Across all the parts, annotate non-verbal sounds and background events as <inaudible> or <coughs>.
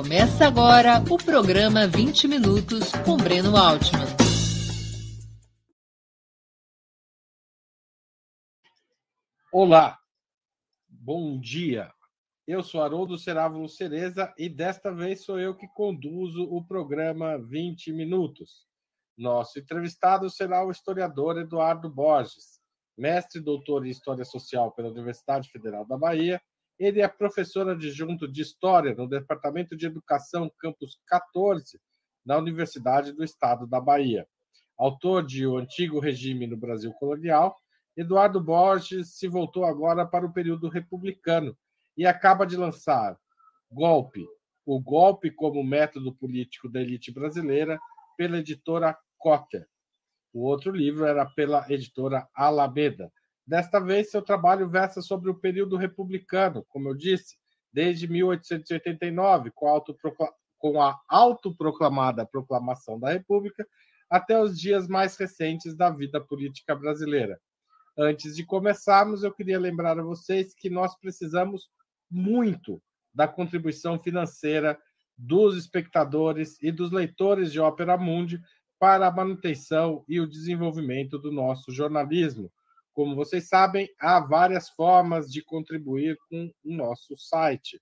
Começa agora o programa 20 Minutos com Breno Altman. Olá, bom dia. Eu sou Haroldo Cerávulo Cereza e desta vez sou eu que conduzo o programa 20 Minutos. Nosso entrevistado será o historiador Eduardo Borges, mestre e doutor em História Social pela Universidade Federal da Bahia ele é professor adjunto de História no Departamento de Educação Campus 14 da Universidade do Estado da Bahia. Autor de O Antigo Regime no Brasil Colonial, Eduardo Borges se voltou agora para o período republicano e acaba de lançar Golpe, o golpe como método político da elite brasileira, pela editora Cotter. O outro livro era pela editora Alameda. Desta vez, seu trabalho versa sobre o período republicano, como eu disse, desde 1889, com a, autoproclamada Proclamação da República, até os dias mais recentes da vida política brasileira. Antes de começarmos, eu queria lembrar a vocês que nós precisamos muito da contribuição financeira dos espectadores e dos leitores de Ópera Mundi para a manutenção e o desenvolvimento do nosso jornalismo. Como vocês sabem, há várias formas de contribuir com o nosso site.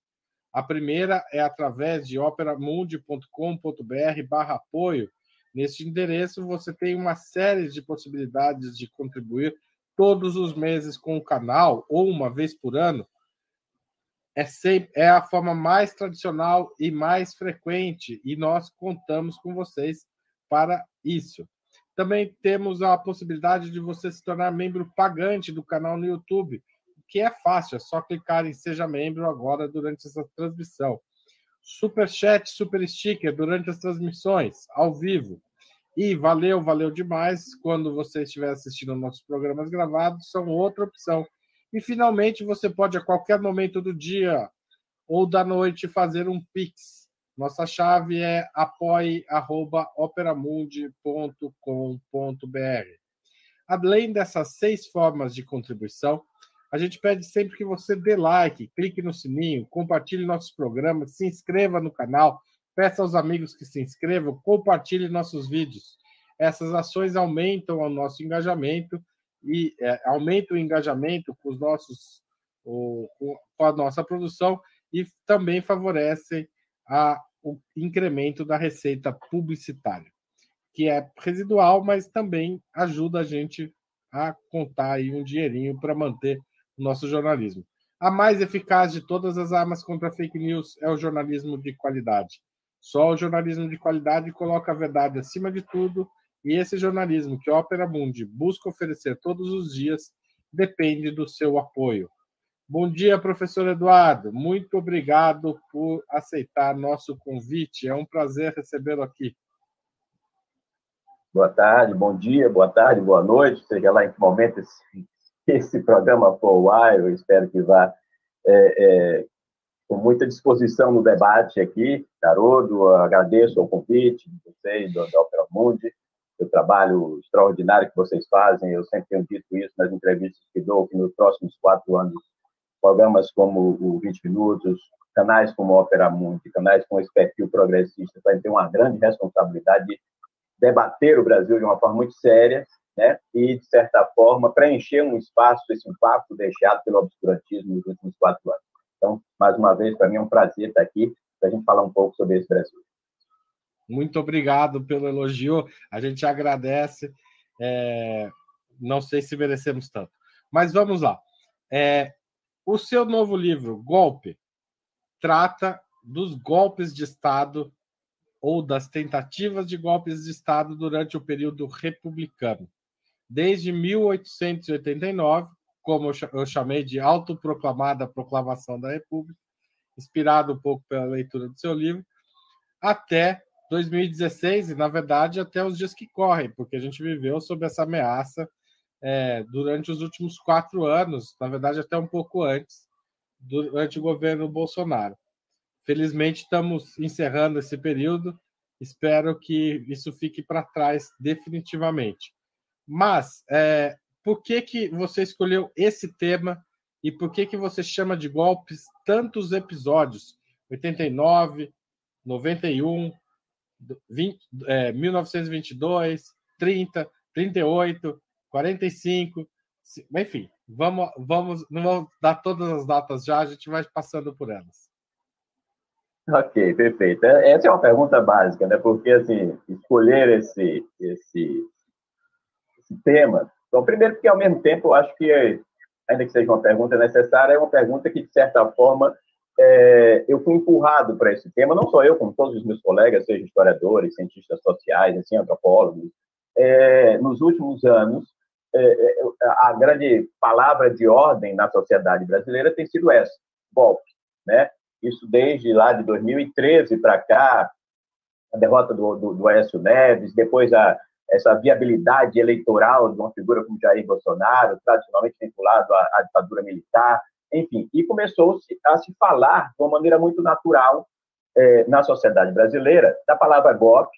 A primeira é através de operamundi.com.br barra apoio. Neste endereço, você tem uma série de possibilidades de contribuir todos os meses com o canal ou uma vez por ano. É, sempre, é a forma mais tradicional e mais frequente, e nós contamos com vocês para isso. Também temos a possibilidade de você se tornar membro pagante do canal no YouTube, que é fácil, é só clicar em Seja Membro agora durante essa transmissão. Super chat, super sticker durante as transmissões, ao vivo. E valeu, valeu demais. Quando você estiver assistindo nossos programas gravados, são outra opção. E finalmente você pode a qualquer momento do dia ou da noite fazer um Pix nossa chave é apoie.operamundi.com.br. Além dessas seis formas de contribuição, a gente pede sempre que você dê like, clique no sininho, compartilhe nossos programas, se inscreva no canal, peça aos amigos que se inscrevam, compartilhe nossos vídeos. Essas ações aumentam o nosso engajamento e é, aumentam o engajamento com os nossos com a nossa produção e também favorecem a, o incremento da receita publicitária, que é residual, mas também ajuda a gente a contar aí um dinheirinho para manter o nosso jornalismo. A mais eficaz de todas as armas contra fake news é o jornalismo de qualidade. Só o jornalismo de qualidade coloca a verdade acima de tudo, e esse jornalismo que a Opera Mundi busca oferecer todos os dias depende do seu apoio. Bom dia, professor Eduardo. Muito obrigado por aceitar nosso convite. É um prazer recebê-lo aqui. Boa tarde, bom dia, boa tarde, boa noite, seja lá em que momento esse, <laughs> esse programa for o ar, eu espero que vá é, é, com muita disposição no debate aqui. Carodo, agradeço o convite de vocês, do, da Opera Mundi, o trabalho extraordinário que vocês fazem. Eu sempre tenho dito isso nas entrevistas que dou, que nos próximos quatro anos programas como o 20 Minutos, canais como o Opera Mundi, canais com esse perfil progressista, vai ter uma grande responsabilidade de debater o Brasil de uma forma muito séria, né? E, de certa forma, preencher um espaço, esse impacto deixado pelo obscurantismo nos últimos quatro anos. Então, mais uma vez, para mim é um prazer estar aqui para a gente falar um pouco sobre esse Brasil. Muito obrigado pelo elogio. A gente agradece. É... Não sei se merecemos tanto. Mas vamos lá. É, o seu novo livro, Golpe, trata dos golpes de Estado ou das tentativas de golpes de Estado durante o período republicano. Desde 1889, como eu chamei de autoproclamada Proclamação da República, inspirado um pouco pela leitura do seu livro, até 2016, e na verdade até os dias que correm, porque a gente viveu sob essa ameaça é, durante os últimos quatro anos, na verdade, até um pouco antes, durante o governo Bolsonaro. Felizmente, estamos encerrando esse período. Espero que isso fique para trás definitivamente. Mas, é, por que, que você escolheu esse tema e por que, que você chama de golpes tantos episódios? 89, 91, 20, é, 1922, 30, 38, 45, enfim, vamos, vamos, não vamos dar todas as datas já, a gente vai passando por elas. Ok, perfeito. É, essa é uma pergunta básica, né? Porque, assim, escolher esse, esse, esse tema... Então, primeiro, porque, ao mesmo tempo, eu acho que, ainda que seja uma pergunta necessária, é uma pergunta que, de certa forma, é, eu fui empurrado para esse tema, não só eu, como todos os meus colegas, sejam historiadores, cientistas sociais, assim, antropólogos. É, nos últimos anos, a grande palavra de ordem na sociedade brasileira tem sido essa, golpe, né? Isso desde lá de 2013 para cá, a derrota do, do, do Aécio Neves, depois a, essa viabilidade eleitoral de uma figura como Jair Bolsonaro, tradicionalmente vinculado à, à ditadura militar, enfim, e começou a se falar de uma maneira muito natural é, na sociedade brasileira da palavra golpe,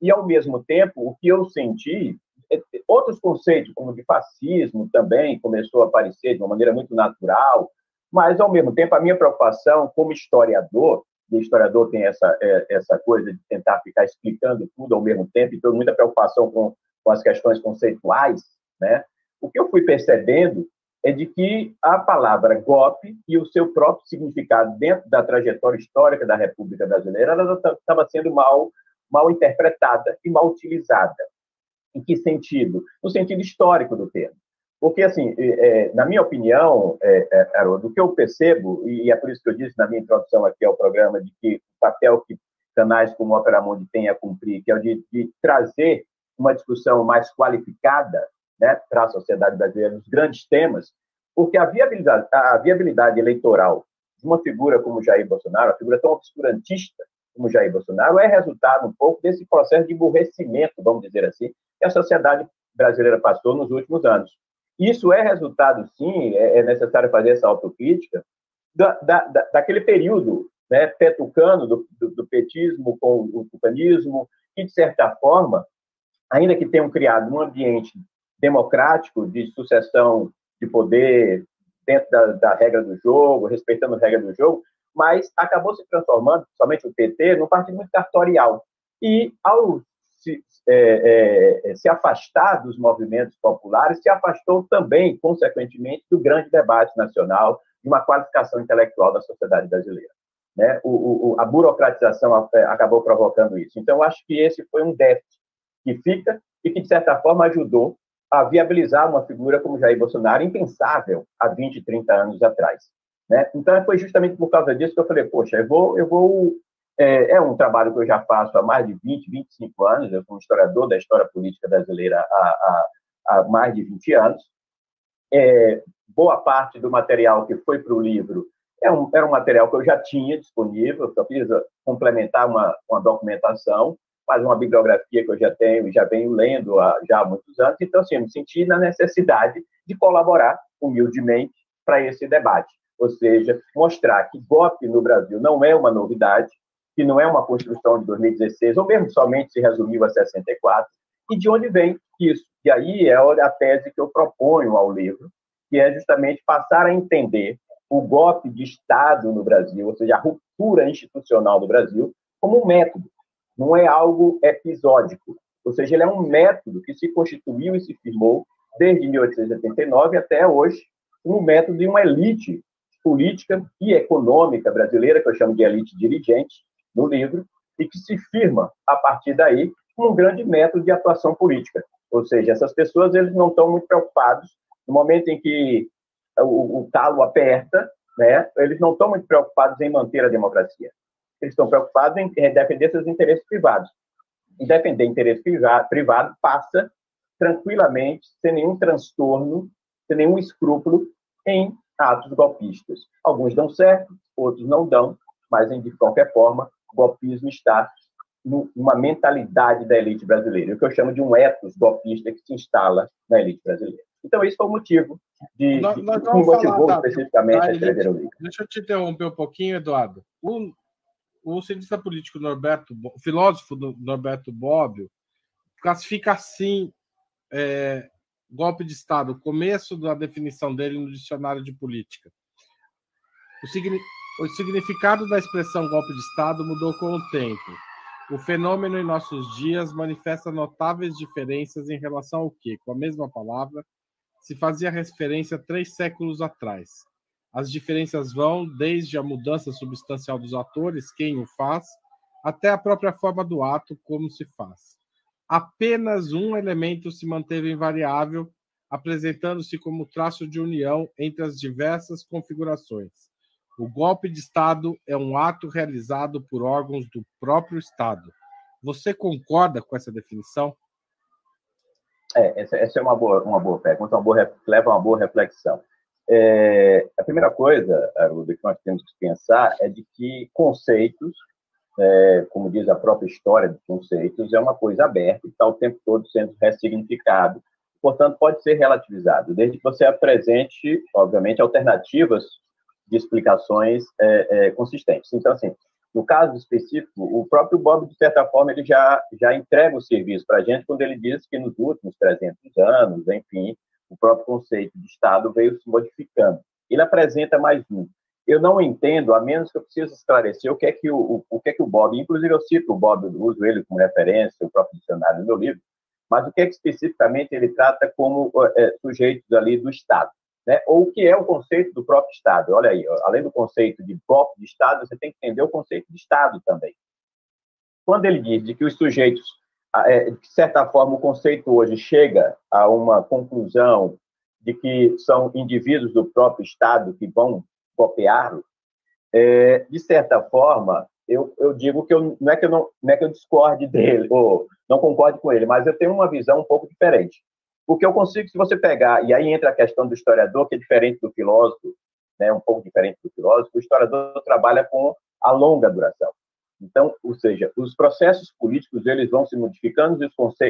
e ao mesmo tempo o que eu senti, é, outros conceitos como de fascismo também começou a aparecer de uma maneira muito natural, mas ao mesmo tempo a minha preocupação como historiador, o historiador tem essa é, essa coisa de tentar ficar explicando tudo ao mesmo tempo e tem muita preocupação com, com as questões conceituais, né? O que eu fui percebendo é de que a palavra golpe e o seu próprio significado dentro da trajetória histórica da República Brasileira estava sendo mal, mal interpretada e mal utilizada. Em que sentido? No sentido histórico do termo. Porque, assim, é, na minha opinião, é, é, Haroldo, o que eu percebo, e é por isso que eu disse na minha introdução aqui ao programa, de que o papel que canais como o Opera Mundi a cumprir, que é o de, de trazer uma discussão mais qualificada né, para a sociedade brasileira nos grandes temas, porque a viabilidade, a viabilidade eleitoral de uma figura como Jair Bolsonaro, uma figura tão obscurantista como Jair Bolsonaro, é resultado um pouco desse processo de emburrecimento, vamos dizer assim, que a sociedade brasileira passou nos últimos anos. Isso é resultado, sim, é, é necessário fazer essa autocrítica, da, da, daquele período né, petucano do, do, do petismo com o tucanismo, que, de certa forma, ainda que tenham criado um ambiente democrático de sucessão de poder dentro da, da, regra do jogo, respeitando a regra do jogo, mas acabou se transformando, somente o PT, num partido muito cartorial. E, ao se, é, é, se afastar dos movimentos populares, se afastou também, consequentemente, do grande debate nacional, de uma qualificação intelectual da sociedade brasileira. Né? O, o, a burocratização é, acabou provocando isso. Então, acho que esse foi um déficit que fica e que, de certa forma, ajudou a viabilizar uma figura como Jair Bolsonaro, impensável há 20, 30 anos atrás. Né? Então, foi justamente por causa disso que eu falei, poxa, eu vou, eu vou é, é, um trabalho que eu já faço há mais de 20, 25 anos, eu sou um historiador da história política brasileira há, há, há mais de 20 anos. É, boa parte do material que foi para o livro é um, era um material que eu já tinha disponível, só fiz complementar uma, uma documentação, mas uma bibliografia que eu já tenho e já venho lendo há, já há muitos anos. Então, assim, eu me senti na necessidade de colaborar humildemente para esse debate. Ou seja, mostrar que golpe no Brasil não é uma novidade, que não é uma construção de 2016, ou mesmo somente se resumiu a 64, e de onde vem isso. E aí é a tese que eu proponho ao livro, que é justamente passar a entender o golpe de Estado no Brasil, ou seja, a ruptura institucional do Brasil, como um método, não é algo episódico. Ou seja, ele é um método que se constituiu e se firmou desde 1889 até hoje, um método de uma elite política e econômica brasileira, que eu chamo de elite dirigente, no livro, e que se firma, a partir daí, um grande método de atuação política. Ou seja, essas pessoas eles não estão muito preocupados no momento em que o, o talo aperta, né, eles não estão muito preocupados em manter a democracia eles estão preocupados em defender seus interesses privados. E defender interesse privado passa tranquilamente, sem nenhum transtorno, sem nenhum escrúpulo, em atos golpistas. Alguns dão certo, outros não dão, mas, de qualquer forma, o golpismo está numa mentalidade da elite brasileira, o que eu chamo de um ethos golpista que se instala na elite brasileira. Então, esse foi o motivo de, nós, nós que motivou da, especificamente a escrever o livro. Deixa eu te interromper um pouquinho, Eduardo. O, o cientista político Norberto, o filósofo Norberto Bobbio, classifica assim é, golpe de Estado, o começo da definição dele no dicionário de política. O, signi O significado da expressão golpe de Estado mudou com o tempo. O fenômeno em nossos dias manifesta notáveis diferenças em relação ao que, com a mesma palavra, se fazia referência três séculos atrás. As diferenças vão desde a mudança substancial dos atores, quem o faz, até a própria forma do ato, como se faz. Apenas um elemento se manteve invariável, apresentando-se como traço de união entre as diversas configurações o golpe de Estado é um ato realizado por órgãos do próprio Estado. Você concorda com essa definição? É, essa, essa é uma boa, uma boa pergunta, uma boa, leva a uma boa reflexão. É, a primeira coisa, Aruda, que nós temos que pensar é de que conceitos, é, como diz a própria história dos conceitos, é uma coisa aberta está o tempo todo sendo ressignificado. Portanto, pode ser relativizado, desde que você apresente, obviamente, alternativas de explicações é, é, consistentes. Então, assim, no caso específico, o próprio Bob, de certa forma, ele já, já entrega o serviço para a gente quando ele diz que nos últimos 300 anos, enfim, o próprio conceito de Estado veio se modificando. Ele apresenta mais um. Eu não entendo, a menos que eu precise esclarecer o que é que o, o, o que é que o Bob, inclusive eu cito o Bob, uso ele como referência, o próprio dicionário do meu livro, mas o que é que especificamente ele trata como é, sujeitos ali do Estado. Né? Ou o que é o conceito do próprio Estado. Olha aí, além do conceito de golpe de Estado, você tem que entender o conceito de Estado também. Quando ele diz de que os sujeitos, é, de certa forma, o conceito hoje chega a uma conclusão de que são indivíduos do próprio Estado que vão copiá-lo, é, de certa forma, eu, eu digo que eu, não, é que eu não, não é que eu discorde dele, ou não concorde com ele, mas eu tenho uma visão um pouco diferente. Porque eu consigo, se você pegar, e aí entra a questão do historiador, que é diferente do filósofo, né, um pouco diferente do filósofo, o historiador trabalha com a longa duração. Então, ou seja, os processos políticos eles vão se modificando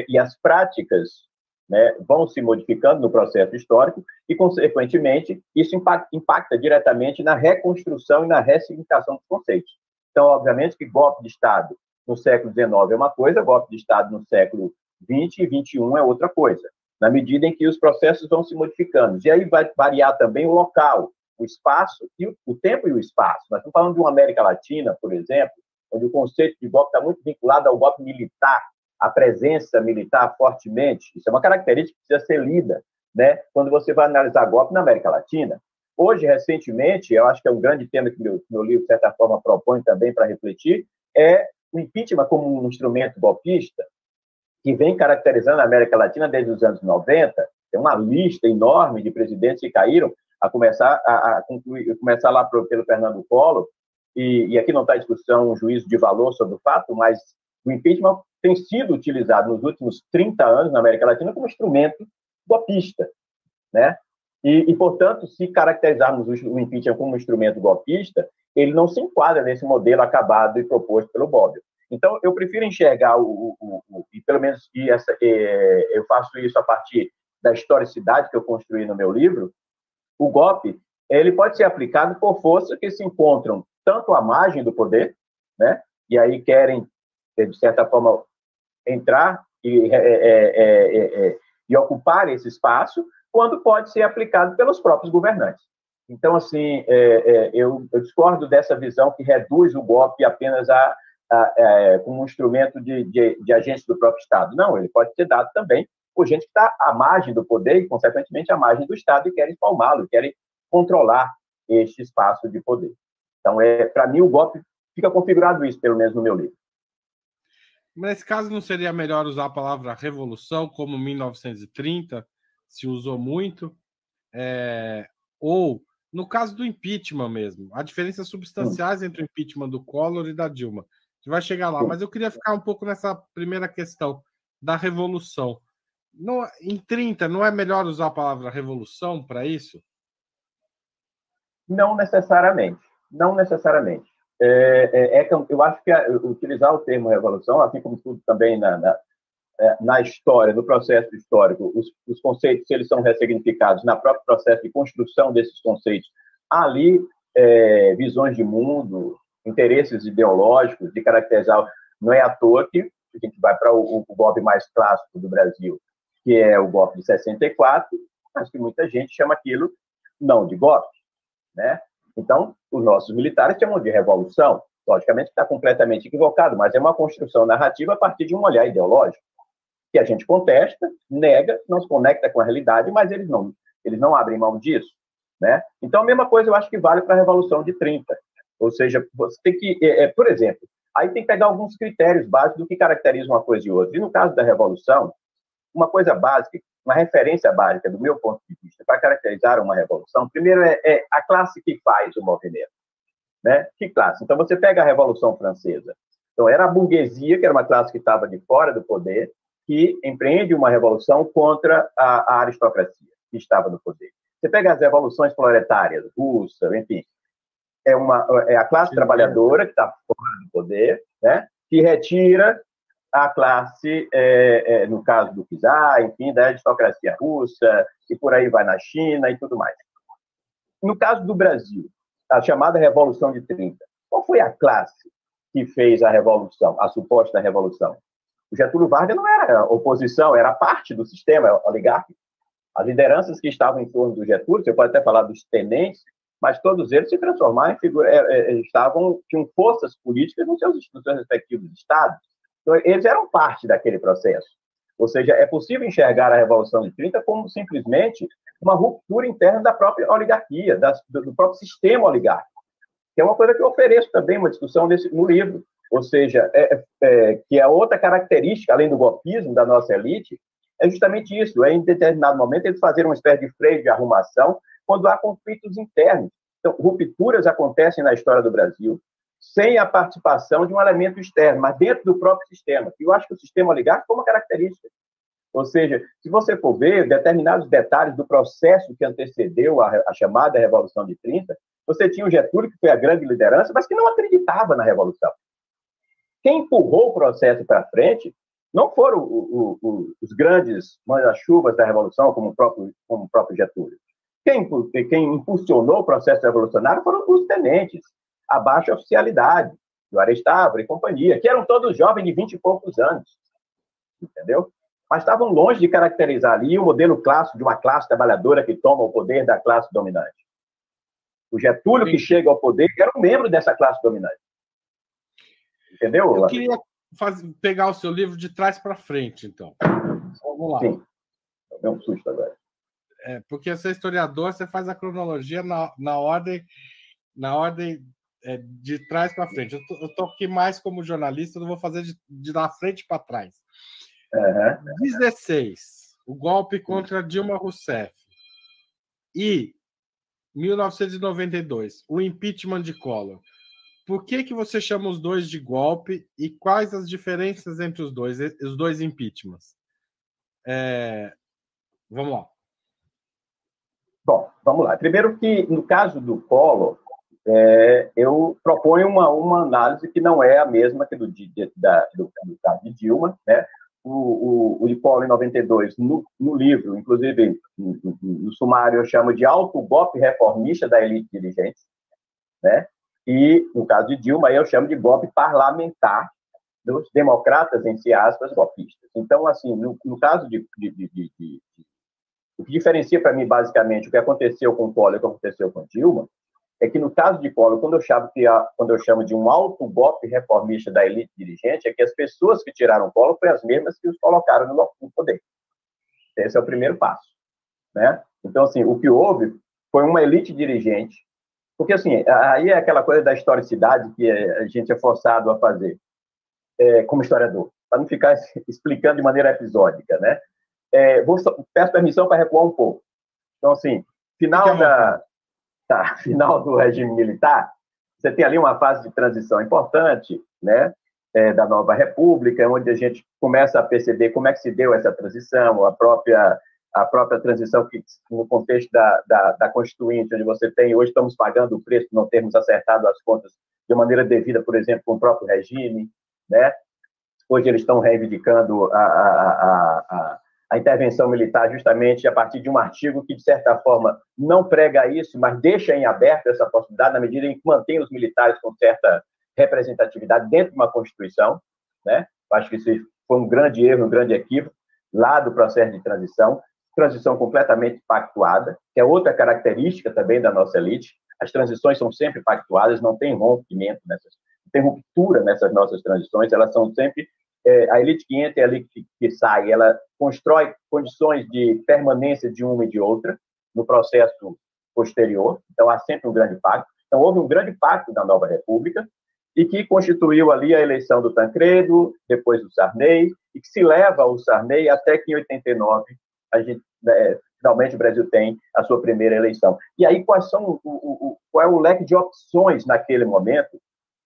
e as práticas né, vão se modificando no processo histórico e, consequentemente, isso impacta, impacta diretamente na reconstrução e na ressignificação dos conceitos. Então, obviamente que golpe de Estado no século XIX é uma coisa, golpe de Estado no século XX e XXI é outra coisa na medida em que os processos vão se modificando. E aí vai variar também o local, o espaço e o, o tempo e o espaço. Nós estamos falando de uma América Latina, por exemplo, onde o conceito de golpe está muito vinculado ao golpe militar, a presença militar fortemente. Isso é uma característica que precisa ser lida, né? Quando você vai analisar golpe na América Latina. Hoje, recentemente, eu acho que é um grande tema que meu, meu livro, de certa forma, propõe também para refletir, é o impeachment como um instrumento golpista, que vem caracterizando a América Latina desde os anos 90, tem uma lista enorme de presidentes que caíram, a começar, a, a concluir, começar lá pro, pelo Fernando Collor, e, e aqui não está discussão um juízo de valor sobre o fato, mas o impeachment tem sido utilizado nos últimos 30 anos na América Latina como instrumento golpista, né? E, e, portanto, se caracterizarmos o impeachment como um instrumento golpista, ele não se enquadra nesse modelo acabado e proposto pelo Bobbio. Então, eu prefiro enxergar, o, o, o e pelo menos e essa, é, eu faço isso a partir da historicidade que eu construí no meu livro, o golpe ele pode ser aplicado por forças que se encontram tanto à margem do poder, né, e aí querem, de certa forma, entrar e, é, é, é, e ocupar esse espaço, quando pode ser aplicado pelos próprios governantes. Então, assim, eu, eu discordo dessa visão que reduz o golpe apenas a é, como um instrumento de, de, de agência do próprio Estado. Não, ele pode ser dado também por gente que está à margem do poder e, consequentemente, à margem do Estado e querem espalmá-lo, querem controlar este espaço de poder. Então, é, para mim, o golpe fica configurado isso, pelo menos no meu livro. Nesse caso, não seria melhor usar a palavra revolução, como 1930 se usou muito? É, ou, no caso do impeachment mesmo, há diferenças substanciais entre o impeachment do Collor e da Dilma gente vai chegar lá, mas eu queria ficar um pouco nessa primeira questão da revolução. Não, em 30, não é melhor usar a palavra revolução para isso? Não necessariamente. Não necessariamente. É, é, é, eu acho que utilizar o termo revolução, assim como tudo também na, na, é, na história, no processo histórico, os, os, conceitos, se eles são ressignificados na próprio processo de construção desses conceitos, ali é, visões de mundo, interesses ideológicos de caracterizar. Não é à toa que a gente vai para o, o golpe mais clássico do Brasil, que é o golpe de 64, mas que muita gente chama aquilo não de golpe, né? Então, os nossos militares chamam de revolução. Logicamente está completamente equivocado, mas é uma construção narrativa a partir de um olhar ideológico, que a gente contesta, nega, não se conecta com a realidade, mas eles não, eles não abrem mão disso. Né? Então, a mesma coisa eu acho que vale para a Revolução de 30. Ou seja, você tem que, é, é, por exemplo, aí tem que pegar alguns critérios básicos do que caracteriza uma coisa e outra. E no caso da Revolução, uma coisa básica, uma referência básica, do meu ponto de vista, para caracterizar uma revolução, primeiro é, é a classe que faz o movimento. Né? Que classe? Então, você pega a Revolução Francesa. Então, era a burguesia, que era uma classe que estava de fora do poder, que empreende uma revolução contra a, a aristocracia, que estava no poder. Você pega as revoluções proletárias, russa, enfim, é, uma, é a classe trabalhadora que está fora do poder, né? que retira a classe, é, é, no caso do czar, enfim, da aristocracia russa, e por aí vai na China e tudo mais. No caso do Brasil, a chamada Revolução de 30, qual foi a classe que fez a revolução, a suposta revolução? O Getúlio Vargas não era oposição, era parte do sistema oligárquico. As lideranças que estavam em torno do Getúlio, você pode até falar dos tenentes, mas todos eles se transformaram em figuras, é, é, estavam, tinham forças políticas nos seus, nos seus respectivos estados. Então, eles eram parte daquele processo. Ou seja, é possível enxergar a Revolução de 30 como simplesmente uma ruptura interna da própria oligarquia, da, do próprio sistema oligárquico, que é uma coisa que eu ofereço também, uma discussão nesse, no livro. Ou seja, é, é, que é outra característica, além do golpismo da nossa elite, é justamente isso, é em determinado momento eles fazerem uma espécie de freio de arrumação quando há conflitos internos. Então, rupturas acontecem na história do Brasil sem a participação de um elemento externo, mas dentro do próprio sistema. E eu acho que o sistema oligárquico é uma característica. Ou seja, se você for ver determinados detalhes do processo que antecedeu a, a chamada Revolução de 30, você tinha o Getúlio, que foi a grande liderança, mas que não acreditava na Revolução. Quem empurrou o processo para frente não foram o, o, o, os grandes manda-chuvas da Revolução, como o próprio, como o próprio Getúlio. Quem, quem impulsionou o processo revolucionário foram os tenentes, a baixa oficialidade, o Arestável e companhia, que eram todos jovens de vinte e poucos anos. Entendeu? Mas estavam longe de caracterizar ali o modelo clássico de uma classe trabalhadora que toma o poder da classe dominante. O Getúlio, Sim. que chega ao poder, era um membro dessa classe dominante. Entendeu? Eu queria fazer, pegar o seu livro de trás para frente, então. Vamos lá. Sim. Deu um susto agora. É, porque você é historiador, você faz a cronologia na, na ordem, na ordem é, de trás para frente. Eu tô, eu tô, aqui mais como jornalista, eu vou fazer de, de da frente para trás. Uhum. 16, o golpe contra Dilma Rousseff. E 1992, o impeachment de Collor. Por que, que você chama os dois de golpe e quais as diferenças entre os dois, os dois impeachments? É... Vamos lá. Bom, vamos lá. Primeiro que, no caso do Collor, é, eu proponho uma, uma análise que não é a mesma que do, de, da, do, do caso de Dilma, né? O, o, o Collor, em 92, no, no livro, inclusive no, no, no, sumário, eu chamo de alto golpe reformista da elite dirigente, né? E, no caso de Dilma, eu chamo de golpe parlamentar dos democratas, em si aspas, golpistas. Então, assim, no, no caso de, de, de, de, O que diferencia para mim, basicamente, o que aconteceu com Collor e o que aconteceu com Dilma, é que no caso de Collor, quando eu chamo, que a, quando eu chamo de um alto golpe reformista da elite dirigente, é que as pessoas que tiraram Collor foram as mesmas que os colocaram no, no poder. Esse é o primeiro passo. Né? Então, assim, o que houve foi uma elite dirigente porque, assim, aí é aquela coisa da historicidade que a gente é forçado a fazer é, como historiador, para não ficar <laughs> explicando de maneira episódica, né? É, vou, peço permissão para recuar um pouco. Então, assim, final da tá, final do regime militar, você tem ali uma fase de transição importante, né? É, da nova república, onde a gente começa a perceber como é que se deu essa transição, a própria a própria transição que, no contexto da, da, da, Constituinte, onde você tem, hoje estamos pagando o preço de não termos acertado as contas de maneira devida, por exemplo, com o próprio regime, né? Hoje eles estão reivindicando a, a, a, intervenção militar justamente a partir de um artigo que, de certa forma, não prega isso, mas deixa em aberto essa possibilidade, na medida em que mantém os militares com certa representatividade dentro de uma Constituição, né? Acho que isso foi um grande erro, um grande equívoco lá do processo de transição transição completamente pactuada, que é outra característica também da nossa elite. As transições são sempre pactuadas, não tem rompimento nessas, não tem ruptura nessas nossas transições, elas são sempre é, a elite que entra e a elite que, que sai, ela constrói condições de permanência de uma e de outra no processo posterior. Então há sempre um grande pacto. Então houve um grande pacto da nova república e que constituiu ali a eleição do Tancredo, depois do Sarney, e que se leva ao Sarney até que em 89 a gente né, finalmente o Brasil tem a sua primeira eleição. E aí quais são o, o, qual é o leque de opções naquele momento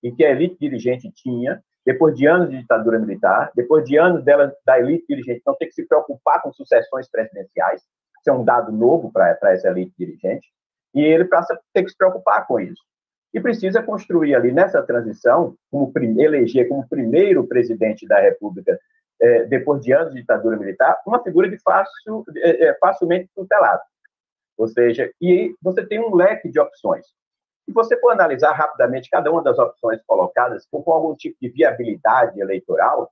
em que a elite dirigente tinha depois de anos de ditadura militar, depois de anos dela, da elite dirigente não ter que se preocupar com sucessões presidenciais, isso é um dado novo para essa elite dirigente, e ele passa a ter que se preocupar com isso. E precisa construir ali nessa transição, como eleger como primeiro presidente da República, é, depois de anos de ditadura militar, uma figura de fácil, é, é, facilmente tutelada. Ou seja, e você tem um leque de opções. Se você for analisar rapidamente cada uma das opções colocadas, com algum tipo de viabilidade eleitoral,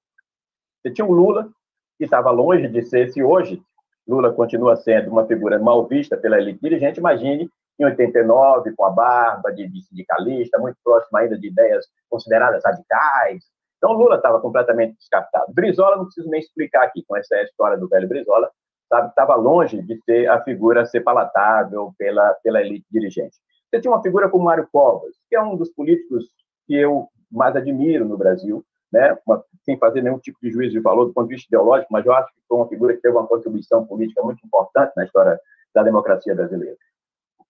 você tinha o Lula, que estava longe de ser, se hoje Lula continua sendo uma figura mal vista pela elite dirigente, imagine em 89, com a barba de, de sindicalista, muito próximo ainda de ideias consideradas radicais. Então, Lula estava completamente descartado. Brizola, não preciso nem explicar aqui com essa história do velho Brizola, estava longe de ser a figura ser palatável pela, pela elite dirigente. Você tinha uma figura como Mário Covas, que é um dos políticos que eu mais admiro no Brasil, né? Sem fazer nenhum tipo de juízo de valor do ponto de vista ideológico, mas eu acho que foi uma figura que teve uma contribuição política muito importante na história da democracia brasileira.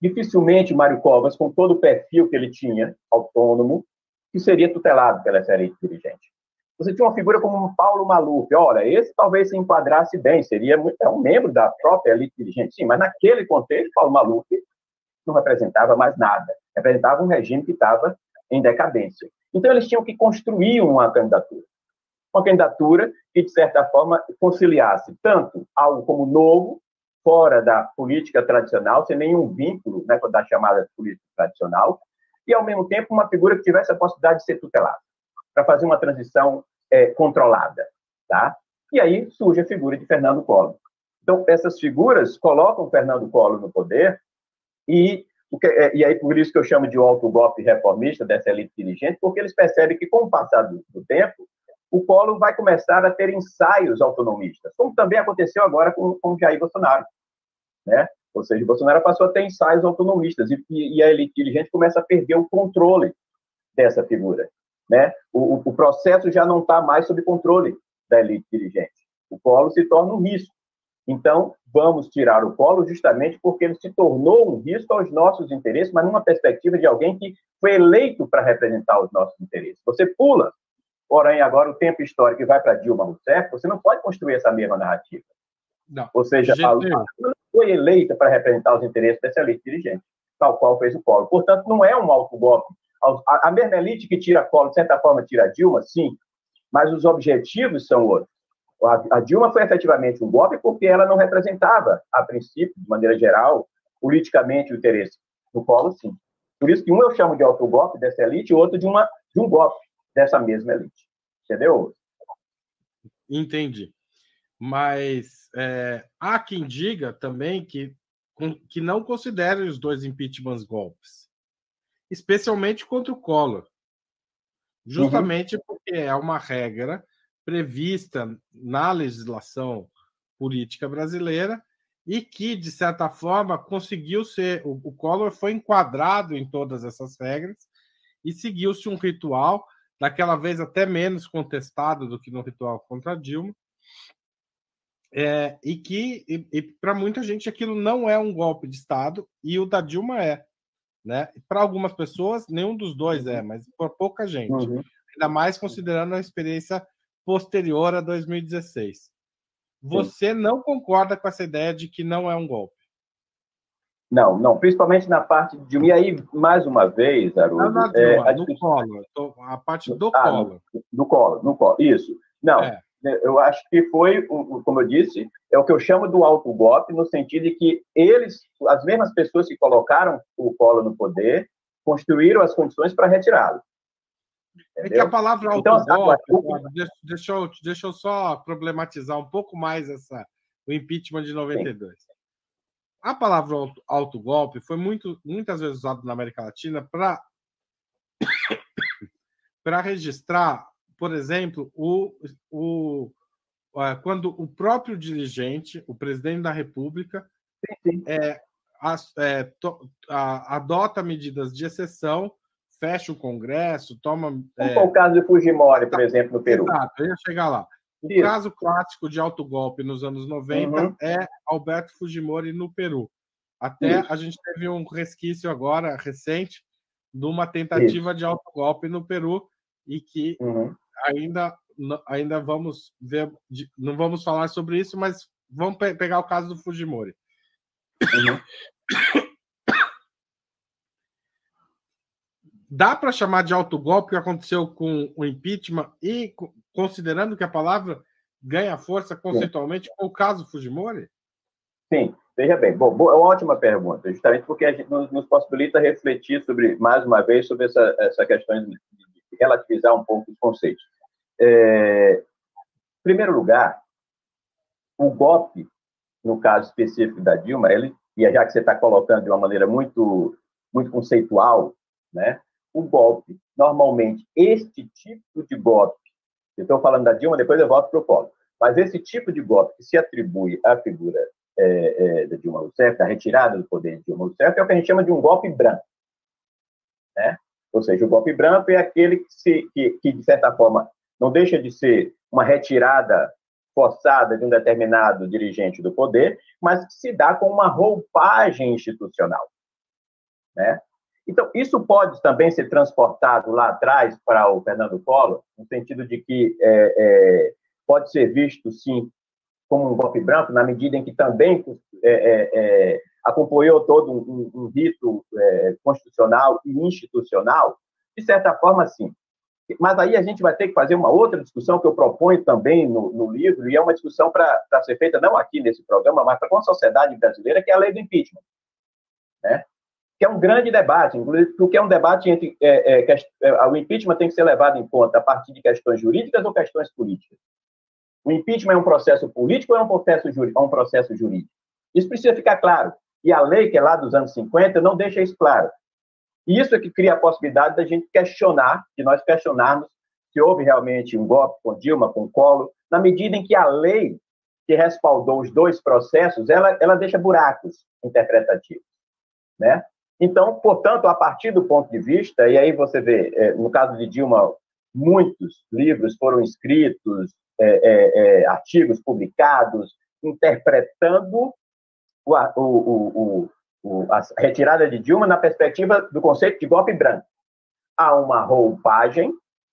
Dificilmente Mário Covas, com todo o perfil que ele tinha, autônomo, que seria tutelado pela série dirigente. Você tinha uma figura como um Paulo Maluf. Olha, esse talvez se enquadrasse bem, seria é um membro da própria elite dirigente, sim, mas naquele contexto, Paulo Maluf não representava mais nada. Representava um regime que estava em decadência. Então, eles tinham que construir uma candidatura. Uma candidatura que, de certa forma, conciliasse tanto algo como novo, fora da política tradicional, sem nenhum vínculo né, da chamada política tradicional, e, ao mesmo tempo, uma figura que tivesse a possibilidade de ser tutelada, para fazer uma transição é, controlada. Tá? E aí surge a figura de Fernando Collor. Então, essas figuras colocam Fernando Collor no poder e, é, e aí, por isso que eu chamo de autogolpe reformista dessa elite dirigente, porque eles percebem que, com o passar do, do tempo, o Collor vai começar a ter ensaios autonomistas, como também aconteceu agora com, com Jair Bolsonaro. Né? Ou seja, Bolsonaro passou a ter ensaios autonomistas e, e a elite dirigente começa a perder o controle dessa figura. Né? O, o processo já não está mais sob controle da elite dirigente. O Collor se torna um risco. Então, vamos tirar o polo justamente porque ele se tornou um risco aos nossos interesses, mas numa perspectiva de alguém que foi eleito para representar os nossos interesses. Você pula, porém, agora o tempo histórico e vai para Dilma Rousseff, você não pode construir essa mesma narrativa. Não. Ou seja, a Lula não foi eleita para representar os interesses dessa elite dirigente, tal qual fez o Polo. Portanto, não é um autogolpe. A mesma elite que tira Polo, de certa forma, tira Dilma, sim, mas os objetivos são outros. A, Dilma foi efetivamente um golpe porque ela não representava, a princípio, de maneira geral, politicamente o interesse do Polo, sim. Por isso que um eu chamo de autogolpe dessa elite e outro de, uma, de um golpe dessa mesma elite. Entendeu? Entendi. Mas é, há quem diga também que, que não considere os dois impeachments golpes, especialmente contra o Collor. Uhum. Justamente uhum. porque é uma regra prevista na legislação política brasileira e que, de certa forma, conseguiu ser. O, o Collor foi enquadrado em todas essas regras e seguiu-se um ritual, daquela vez até menos contestado do que no ritual contra Dilma, é, e que, e, e para muita gente, aquilo não é um golpe de Estado e o da Dilma é. Né? Para algumas pessoas, nenhum dos dois é, mas por pouca gente. Uhum. Ainda mais considerando a experiência posterior a 2016. Você Sim. não concorda com essa ideia de que não é um golpe? Não, não, principalmente na parte de. E aí, mais uma vez, Haroldo. Não, não, é, a, no a parte do ah, colo. No, no colo, no colo, isso. Não, é. eu acho que foi, como eu disse, é o que eu chamo do autogolpe, no sentido de que eles, as mesmas pessoas que colocaram o colo no poder, construíram as condições para retirá-lo. É que a palavra autogolpe, então, deixa, deixa, eu, deixa eu só problematizar um pouco mais essa, o impeachment de 92. Sim. a palavra autogolpe foi muito, muitas vezes usada na América Latina para <coughs> para registrar, por exemplo, o, o, quando o próprio dirigente, o presidente da República, é, é, to, a, adota medidas de exceção, fecha o Congresso, toma. Como é, o caso de Fujimori, por exemplo, no Peru. Exato, eu ia chegar lá. O Isso. caso clássico de autogolpe nos anos 90 uhum. é Alberto Fujimori no Peru. Até Isso. a gente teve um resquício agora, recente, de uma tentativa Isso. de autogolpe no Peru e que uhum. ainda, ainda vamos ver, não vamos falar sobre isso, mas vamos pe pegar o caso do Fujimori. Uhum. <coughs> Dá para chamar de autogolpe o que aconteceu com o impeachment e considerando que a palavra ganha força conceitualmente com o caso Fujimori? Sim, veja bem. Bom, é uma ótima pergunta, justamente porque a gente nos, nos, possibilita refletir sobre, mais uma vez, sobre essa, essa questão de, de relativizar um pouco os conceitos. É, em primeiro lugar, o golpe, no caso específico da Dilma, ele, e já que você está colocando de uma maneira muito, muito conceitual, né, o golpe, normalmente, este tipo de golpe Estou falando da Dilma, depois eu volto para o Collor. Mas esse tipo de golpe que se atribui à figura é, é, da Dilma Rousseff, a retirada do poder de Dilma Rousseff, é o que a gente chama de um golpe branco. Né? Ou seja, o golpe branco é aquele que, se, que, que, de certa forma, não deixa de ser uma retirada forçada de um determinado dirigente do poder, mas que se dá com uma roupagem institucional. Né? Então, isso pode também ser transportado lá atrás para o Fernando Collor, no sentido de que é, é, pode ser visto, sim, como um golpe branco, na medida em que também é, é, é acompanhou todo um, um rito é, constitucional e institucional, de certa forma, sim. Mas aí a gente vai ter que fazer uma outra discussão que eu proponho também no, no livro, e é uma discussão para ser feita não aqui nesse programa, mas para com a sociedade brasileira, que é a lei do impeachment. Né? Que é um grande debate, inclusive porque é um debate entre é, é, é, o impeachment tem que ser levado em conta a partir de questões jurídicas ou questões políticas. O impeachment é um processo político ou é um processo, é um processo jurídico? Isso precisa ficar claro. E a lei, que é lá dos anos 50, não deixa isso claro. E isso é que cria a possibilidade da gente questionar, de nós questionarmos se houve realmente um golpe com Dilma, com Collor, na medida em que a lei que respaldou os dois processos, ela, ela deixa buracos interpretativos, né? Então, portanto, a partir do ponto de vista, e aí você vê, é, no caso de Dilma, muitos livros foram escritos, é, é, é artigos publicados, interpretando o, o, o, a retirada de Dilma na perspectiva do conceito de golpe branco. Há uma roupagem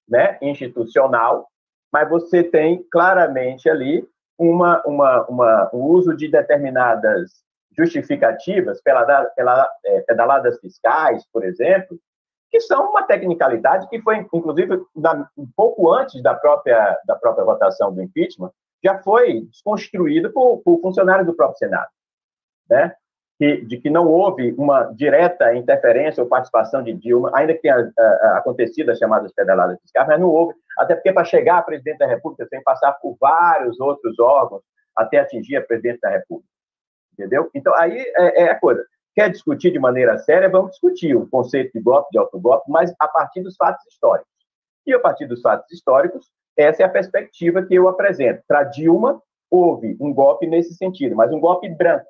né, institucional, mas você tem claramente ali uma, uma, uma, o uso de determinadas justificativas, é, pedaladas fiscais, por exemplo, que são uma tecnicalidade que foi, inclusive, um pouco antes da própria, da própria votação do impeachment, já foi desconstruído por, por funcionários do próprio Senado, né? Que, de que não houve uma direta interferência ou participação de Dilma, ainda que tenha uh, acontecido as chamadas pedaladas fiscais, mas não houve, até porque para chegar a presidente da República tem que passar por vários outros órgãos até atingir a presidente da República entendeu? Então, aí é, é, a coisa. Quer discutir de maneira séria, vamos discutir o conceito de golpe, de autogolpe, mas a partir dos fatos históricos. E a partir dos fatos históricos, essa é a perspectiva que eu apresento. Para Dilma, houve um golpe nesse sentido, mas um golpe branco,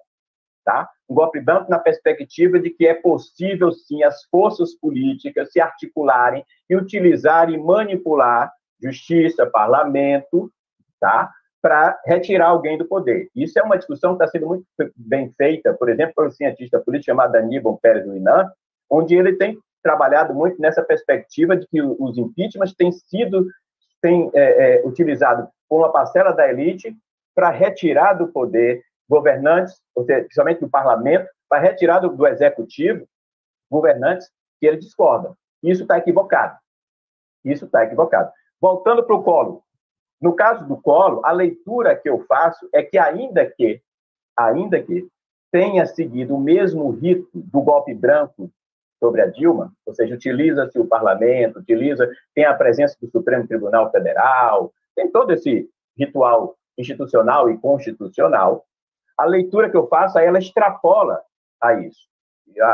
tá? Um golpe branco na perspectiva de que é possível, sim, as forças políticas se articularem e utilizarem e manipular justiça, parlamento, tá? Para retirar alguém do poder. Isso é uma discussão que está sendo muito bem feita, por exemplo, por um cientista político chamado Aníbal Pérez Luinan, onde ele tem trabalhado muito nessa perspectiva de que os impeachments têm sido têm, é, é, utilizado por uma parcela da elite para retirar do poder governantes, seja, principalmente do parlamento, para retirar do, do executivo governantes que eles discordam. Isso está equivocado. Isso está equivocado. Voltando para o colo, no caso do colo, a leitura que eu faço é que ainda que, ainda que tenha seguido o mesmo rito do golpe branco sobre a Dilma, ou seja, utiliza-se o parlamento, utiliza, tem a presença do Supremo Tribunal Federal, tem todo esse ritual institucional e constitucional, A leitura que eu faço, ela extrapola a isso.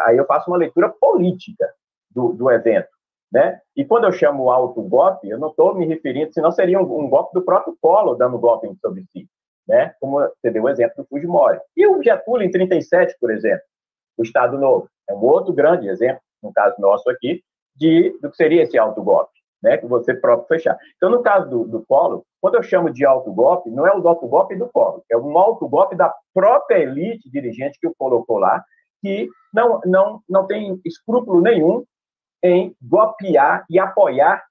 Aí eu faço uma leitura política do, do evento. Né? E quando eu chamo alto golpe, eu não estou me referindo, senão seria um, um, golpe do próprio Collor dando golpe sobre si, né? Como você deu o exemplo do Fujimori. E o Getúlio em 37, por exemplo, o Estado Novo, é um outro grande exemplo, no caso nosso aqui, de do que seria esse alto golpe, né? Que você próprio fechar. Então, no caso do, do Collor, quando eu chamo de alto golpe, não é o alto golpe do Collor, é um alto golpe da própria elite dirigente que o colocou lá, que não, não, não tem escrúpulo nenhum em golpear e apoiar,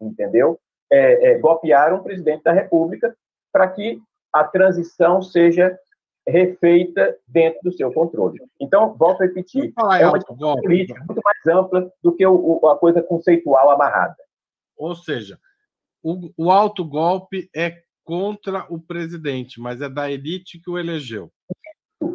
entendeu? É, é, golpear um presidente da República para que a transição seja refeita dentro do seu controle. Então, volto a repetir, é uma discussão política muito mais ampla do que o, o, a coisa conceitual amarrada. Ou seja, o, o alto golpe é contra o presidente, mas é da elite que o elegeu.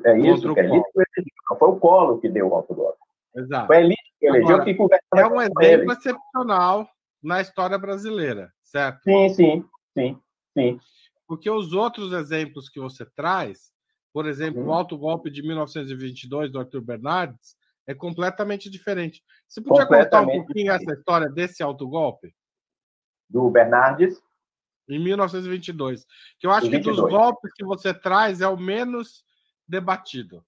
É isso, é elite que o elegeu. Foi o Colo que deu o alto golpe. Exato. Foi a elite que elegeu Agora, que É um exemplo excepcional na história brasileira, certo? Sim, sim, sim, sim. Porque os outros exemplos que você traz, por exemplo, uhum. o alto golpe de 1922 do Arthur Bernardes, é completamente diferente. Você podia contar um pouquinho essa história desse alto golpe? Do Bernardes? Em 1922. Que eu acho que dos golpes que você traz é o menos debatido.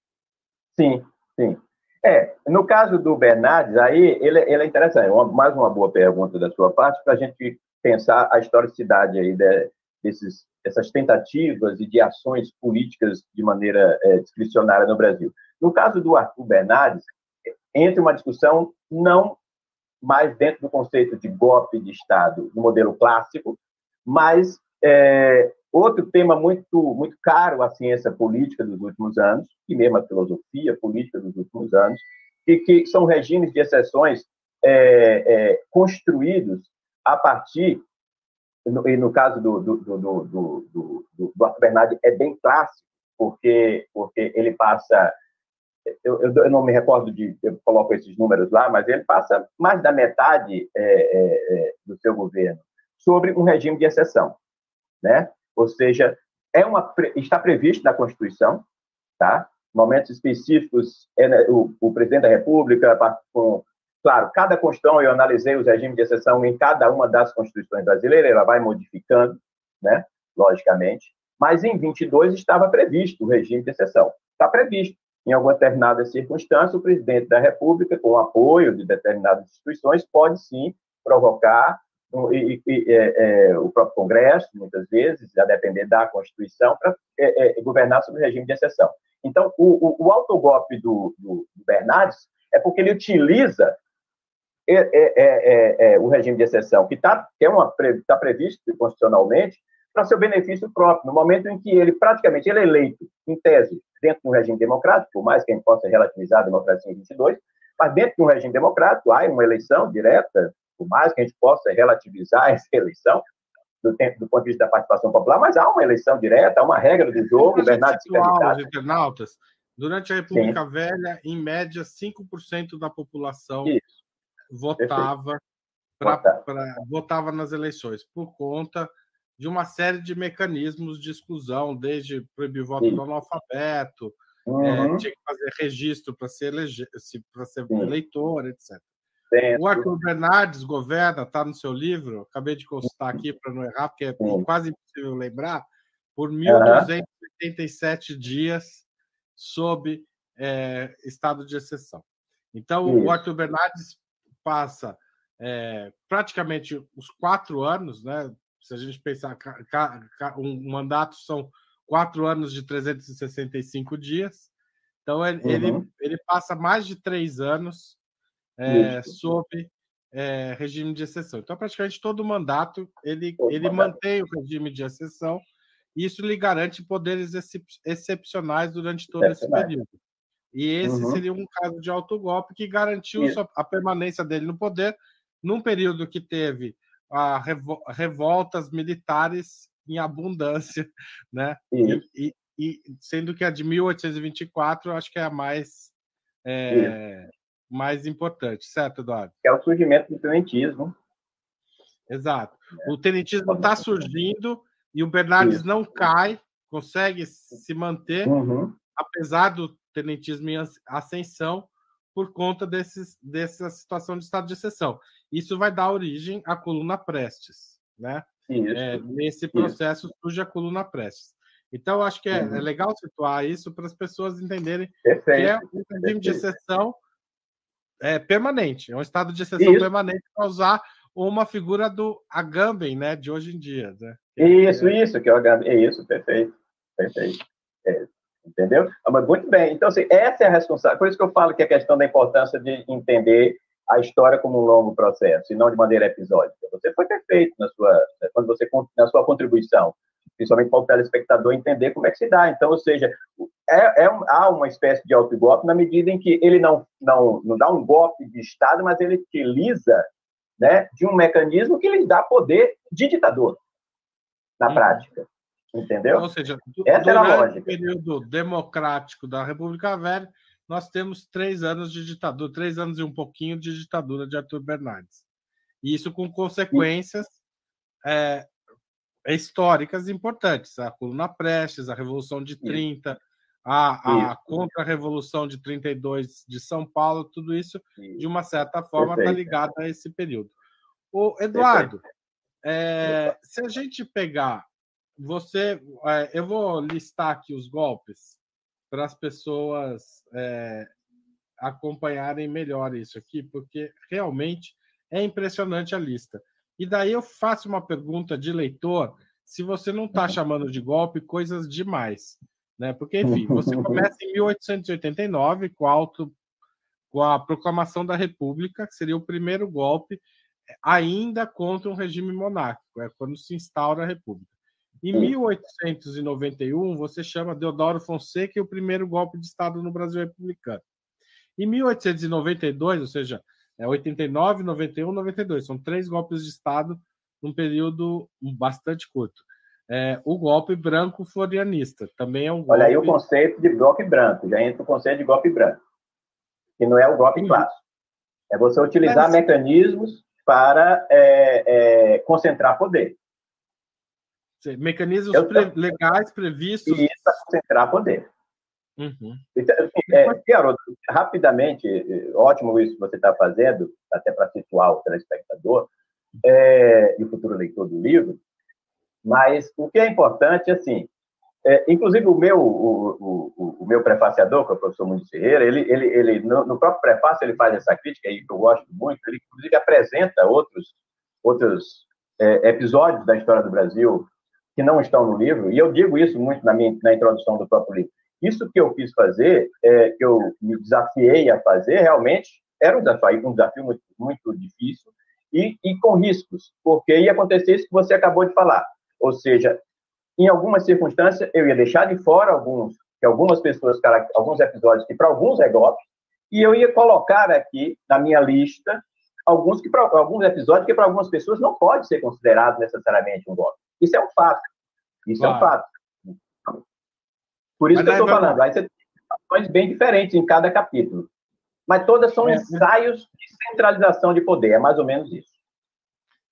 Sim, sim. É, no caso do Bernardes, aí ele, ele é interessante. Uma, mais uma boa pergunta da sua parte para a gente pensar a historicidade aí de, desses, dessas tentativas e de ações políticas de maneira é, discricionária no Brasil. No caso do Arthur Bernardes, entra uma discussão não mais dentro do conceito de golpe de Estado no modelo clássico, mas é, outro tema muito muito caro à ciência política dos últimos anos, e mesmo a filosofia política dos últimos anos, e que são regimes de exceções é, é, construídos a partir, no, e no caso do, do, do, do, do, do Arthur Bernardi é bem clássico, porque, porque ele passa, eu, eu, não me recordo de, eu coloco esses números lá, mas ele passa mais da metade é, é, é do seu governo sobre um regime de exceção, né? Ou seja, é uma, está previsto na Constituição, tá? Momentos específicos, é, né, o, o presidente da República, com, claro, cada Constituição, eu analisei os regimes de exceção em cada uma das Constituições brasileiras, ela vai modificando, né? Logicamente, mas em 22 estava previsto o regime de exceção. Está previsto. Em alguma determinada circunstância, o presidente da República, com o apoio de determinadas instituições, pode sim provocar e, e é, é, o próprio Congresso, muitas vezes, a depender da Constituição, para é, é, governar sob o regime de exceção. Então, o, o, o autogolpe do, do, do, Bernardes é porque ele utiliza é, é, o regime de exceção, que, tá, que é uma, está previsto constitucionalmente, para seu benefício próprio, no momento em que ele praticamente ele é eleito, em tese, dentro de um regime democrático, por mais que a gente possa relativizar a democracia em 22, mas dentro de um regime democrático há uma eleição direta, por mais que a gente possa relativizar <laughs> essa eleição, do, tempo, do ponto de vista da participação popular, mas há uma eleição direta, há uma regra do jogo, Bernardo se internautas, durante a República Sim. Velha, em média, 5% da população Isso. votava pra, pra, votava nas eleições, por conta de uma série de mecanismos de exclusão, desde proibir o voto Sim. do analfabeto, é, uhum. é, tinha que fazer registro para ser, elege... ser eleitor, etc. O Arthur Bernardes governa, está no seu livro, acabei de constar aqui para não errar, porque é quase impossível lembrar, por 1.287 uhum. dias sob é, estado de exceção. Então, Isso. o Arthur Bernardes passa é, praticamente os quatro anos, né? Se a gente pensar, um mandato são quatro anos de 365 dias. Então, ele, uhum. ele, ele passa mais de três anos é, sob é, regime de exceção. Então, praticamente todo mandato ele, ele mantém o regime de exceção e isso lhe garante poderes excep excepcionais durante todo esse período. E esse uhum. seria um caso de autogolpe que garantiu a permanência dele no poder num período que teve a revo revoltas militares em abundância, <laughs> né? E, e, e, sendo que a de 1824 acho que é a mais é, mais importante, certo, Eduardo? Que é o surgimento do tenentismo. Exato. É. O tenentismo está surgindo e o Bernardes Isso. não cai consegue se manter, uhum. apesar do tenentismo em ascensão, por conta desses, dessa situação de estado de exceção. Isso vai dar origem à coluna Prestes, né? É, nesse processo isso. surge a coluna Prestes. Então, acho que é, uhum. é legal situar isso para as pessoas entenderem Perfeito. que é um regime de exceção é, permanente, é um estado de exceção isso. permanente para usar uma figura do Agamben, né, de hoje em dia. Né? Isso, é... isso, que é o Agamben, é isso, perfeito, perfeito. É, entendeu? Ah, mas muito bem. Então, assim, essa é a responsabilidade. Por isso que eu falo que a questão da importância de entender a história como um longo processo, e não de maneira episódica. Você foi perfeito na sua, quando você na sua contribuição, principalmente para o telespectador entender como é que se dá. Então, ou seja, é, é há uma espécie de autogolpe na medida em que ele não, não, não dá um golpe de Estado, mas ele utiliza né, de um mecanismo que lhe dá poder de ditador na hum. prática. Entendeu? Ou seja, Essa era a lógica. o período democrático da República Velha, nós temos três anos de ditadura, três anos e um pouquinho de ditadura de Arthur Bernardes. E isso com consequências é, históricas importantes. A coluna Prestes, a Revolução de 30, a, a contra-revolução de 32 de São Paulo, tudo isso, de uma certa forma, está ligado a esse período. O Eduardo, é, se a gente pegar você, é, eu vou listar aqui os golpes para as pessoas é, acompanharem melhor isso aqui, porque realmente é impressionante a lista. E daí eu faço uma pergunta de leitor, se você não está uhum. chamando de golpe coisas demais, né? Porque enfim, você <laughs> começa em 1889 com a, auto, com a proclamação da República, que seria o primeiro golpe ainda contra um regime monárquico, é quando se instaura a República. Em 1891, você chama Deodoro Fonseca e o primeiro golpe de Estado no Brasil republicano. Em 1892, ou seja, é 89, 91, 92, são três golpes de Estado num período bastante curto. É, o golpe branco florianista também é um golpe... Olha aí o conceito de golpe branco, já entra o conceito de golpe branco, que não é o golpe Sim. clássico. É você utilizar Mas... mecanismos para é, é, concentrar poder. Mecanismos eu, legais previstos. E para concentrar poder. Uhum. Então, assim, é, rapidamente, ótimo isso que você está fazendo, até para situar o telespectador é, e o futuro leitor do livro, mas o que é importante, assim, é, inclusive o meu, o, o, o, meu prefaciador, que é o professor Muniz Ferreira, ele, ele, ele no, no, próprio prefácio ele faz essa crítica aí que eu gosto muito, ele inclusive apresenta outros, outros é, episódios da história do Brasil que não estão no livro, e eu digo isso muito na, minha, na introdução do próprio livro. Isso que eu quis fazer, é, que eu me desafiei a fazer, realmente era um desafio, um desafio muito, muito difícil e, e com riscos, porque ia acontecer isso que você acabou de falar. Ou seja, em algumas circunstâncias, eu ia deixar de fora alguns, que algumas pessoas, alguns episódios que para alguns é golpe, e eu ia colocar aqui na minha lista alguns que alguns episódios que para algumas pessoas não pode ser considerado necessariamente um golpe. Isso é um fato. Isso claro. é um fato. Por isso Mas que eu estou falando. Aí você tem ações bem diferentes em cada capítulo. Mas todas são é. ensaios de centralização de poder. É mais ou menos isso.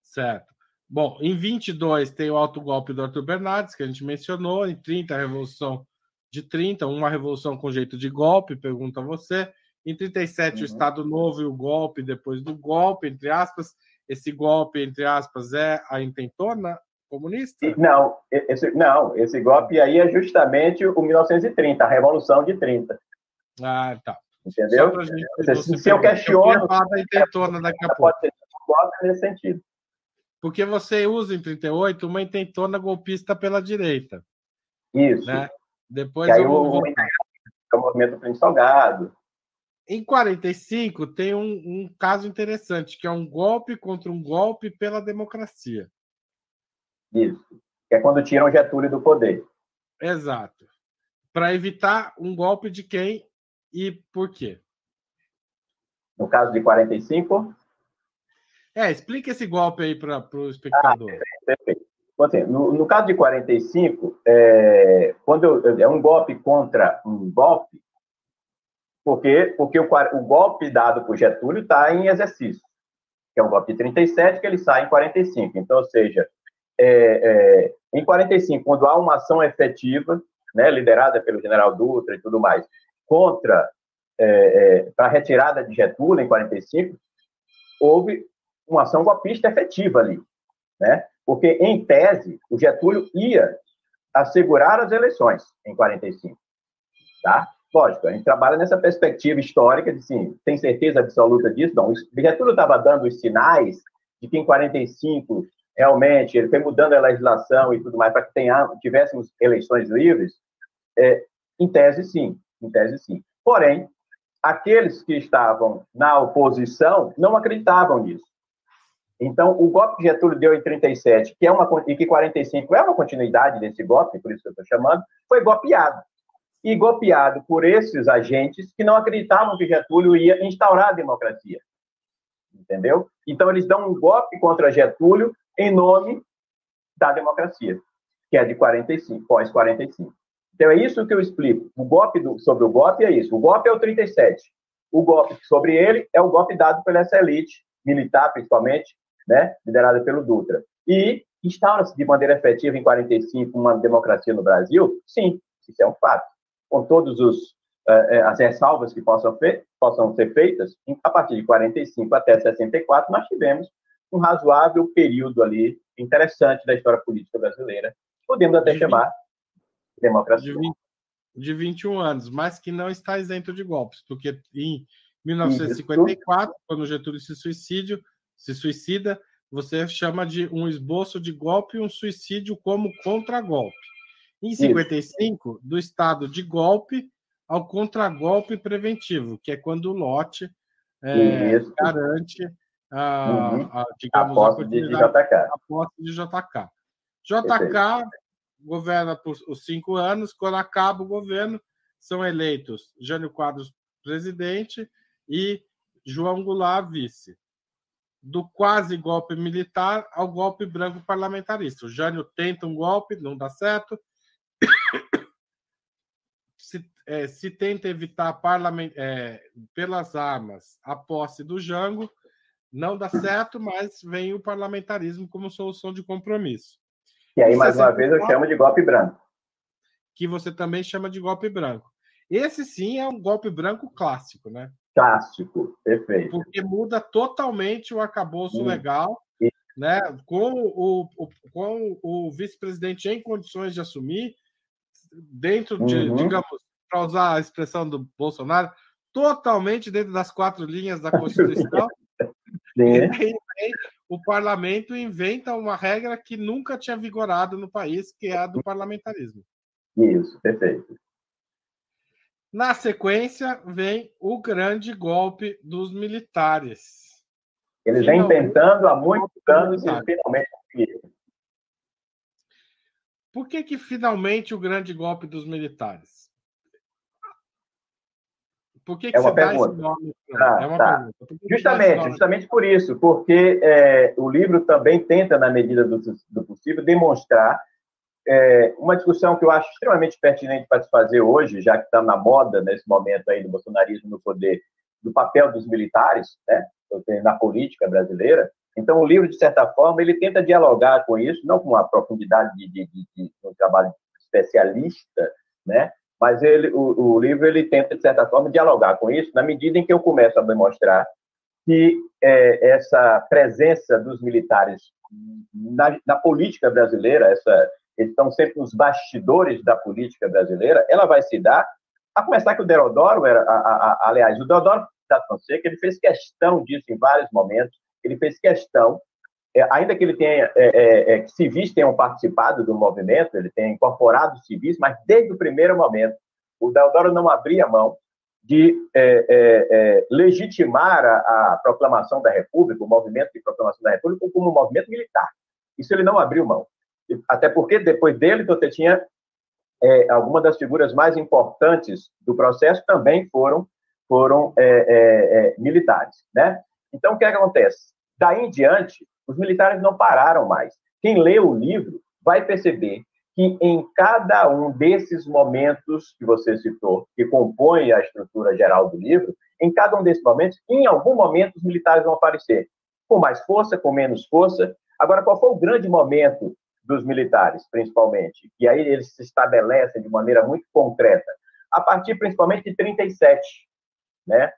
Certo. Bom, em 22 tem o alto golpe do Arthur Bernardes, que a gente mencionou. Em 30, a Revolução de 30, uma revolução com jeito de golpe, pergunta você. Em 37, uhum. o Estado Novo e o golpe depois do golpe, entre aspas. Esse golpe, entre aspas, é a intentona comunista? Não, esse, não, esse golpe aí é justamente o 1930, a Revolução de 30. Ah, tá. Entendeu? Gente, se, se eu questiono. Eu intentona daqui a pouco. Pode ser um golpe nesse sentido. Porque você usa em 38 uma intentona golpista pela direita. Isso. Né? Depois eu vou. O, o movimento Príncipe Salgado. Em 45 tem um, um, caso interessante, que é um golpe contra um golpe pela democracia. Isso. Que é quando tiram Getúlio do poder. Exato. Para evitar um golpe de quem e por quê? No caso de 45? É, explica esse golpe aí para o espectador. Ah, perfeito. Assim, no, no, caso de 45, é, quando eu, é um golpe contra um golpe, porque, porque o, o golpe dado por Getúlio está em exercício, que é um golpe de 37, que ele sai em 45. Então, ou seja, é, é, Em 45, quando há uma ação efetiva, né, liderada pelo general Dutra e tudo mais, contra, é, é, a retirada de Getúlio em 45, houve uma ação golpista efetiva ali, né? Porque, em tese, o Getúlio ia assegurar as eleições em 45, tá? Lógico, a gente trabalha nessa perspectiva histórica de, sim, tem certeza absoluta disso? Não, o Getúlio estava dando os sinais de que em 45, realmente, ele foi mudando a legislação e tudo mais para que tenha, tivéssemos eleições livres, é, em tese, sim, em tese, sim. Porém, aqueles que estavam na oposição não acreditavam nisso. Então, o golpe que Getúlio deu em 37, que é uma e que 45 é uma continuidade desse golpe, por isso que eu estou chamando, foi golpeado. E golpeado por esses agentes que não acreditavam que Getúlio ia instaurar a democracia. Entendeu? Então, eles dão um golpe contra Getúlio em nome da democracia, que é de 45, pós 45. Então, é isso que eu explico. O golpe do, sobre o golpe é isso. O golpe é o 37. O golpe sobre ele é o golpe dado pela essa elite militar, principalmente, né, liderada pelo Dutra. E instaura-se de maneira efetiva em 45 uma democracia no Brasil? Sim, isso é um fato. Com todas uh, as ressalvas que possam, fe possam ser feitas, a partir de 45 até 64, nós tivemos um razoável período ali interessante da história política brasileira, podemos até chamar democracia. De, 20, de 21 anos, mas que não está isento de golpes, porque em 1954, Isso. quando Getúlio se suicídio, se suicida, você chama de um esboço de golpe e um suicídio como contragolpe. Em 55, Isso. do estado de golpe ao contragolpe preventivo, que é quando o lote é, garante a, uhum. a, digamos, a posse de JK. A posse de JK. JK governa por os cinco anos, quando acaba o governo, são eleitos Jânio Quadros presidente e João Goulart vice. Do quase golpe militar ao golpe branco parlamentarista. O Jânio tenta um golpe, não dá certo. <coughs> Se, é, se tenta evitar é, pelas armas a posse do Jango, não dá certo, mas vem o parlamentarismo como solução de compromisso. E aí, mais uma vez, eu chamo de golpe branco. Que você também chama de golpe branco. Esse sim é um golpe branco clássico, né? Clássico, perfeito. Porque muda totalmente o arcabouço hum. legal, né? Com o, o com o vice-presidente em condições de assumir, dentro de, uhum. digamos, para usar a expressão do Bolsonaro, totalmente dentro das quatro linhas da <laughs> Constituição. Sim o parlamento inventa uma regra que nunca tinha vigorado no país, que é a do parlamentarismo. Isso, perfeito. Na sequência, vem o grande golpe dos militares. Eles vêm tentando há muitos anos e finalmente Por que, que finalmente o grande golpe dos militares? Por que, que é uma pergunta. Ah, é uma tá. pergunta. Justamente, justamente por isso, porque é, o livro também tenta, na medida do, do possível, demonstrar é, uma discussão que eu acho extremamente pertinente para se fazer hoje, já que está na moda nesse momento aí do bolsonarismo no poder, do papel dos militares, né, na política brasileira. Então, o livro, de certa forma, ele tenta dialogar com isso, não com uma profundidade de, de, de, de um trabalho especialista, né, mas ele, o, o, livro ele tenta, de certa forma, dialogar com isso, na medida em que eu começo a demonstrar que é, essa presença dos militares na, na, política brasileira, essa, eles estão sempre nos bastidores da política brasileira, ela vai se dar, a começar que o Deodoro, era, a, a, a, aliás, o Deodoro da Fonseca, ele fez questão disso em vários momentos, ele fez questão é, ainda que ele tenha é, é, é civis tenham participado do movimento, ele tenha incorporado civis, mas desde o primeiro momento o Deodoro não abria mão de é, é, legitimar a, a, proclamação da República, o movimento de proclamação da República, como um movimento militar. Isso ele não abriu mão. Até porque depois dele você tinha algumas das figuras mais importantes do processo também foram foram militares, né? Então o que acontece? Daí em diante os militares não pararam mais. Quem lê o livro vai perceber que em cada um desses momentos que você citou, que compõem a estrutura geral do livro, em cada um desses momentos, em algum momento, os militares vão aparecer, com mais força, com menos força. Agora, qual foi o grande momento dos militares, principalmente, e aí eles se estabelecem de maneira muito concreta, a partir principalmente de 37, né?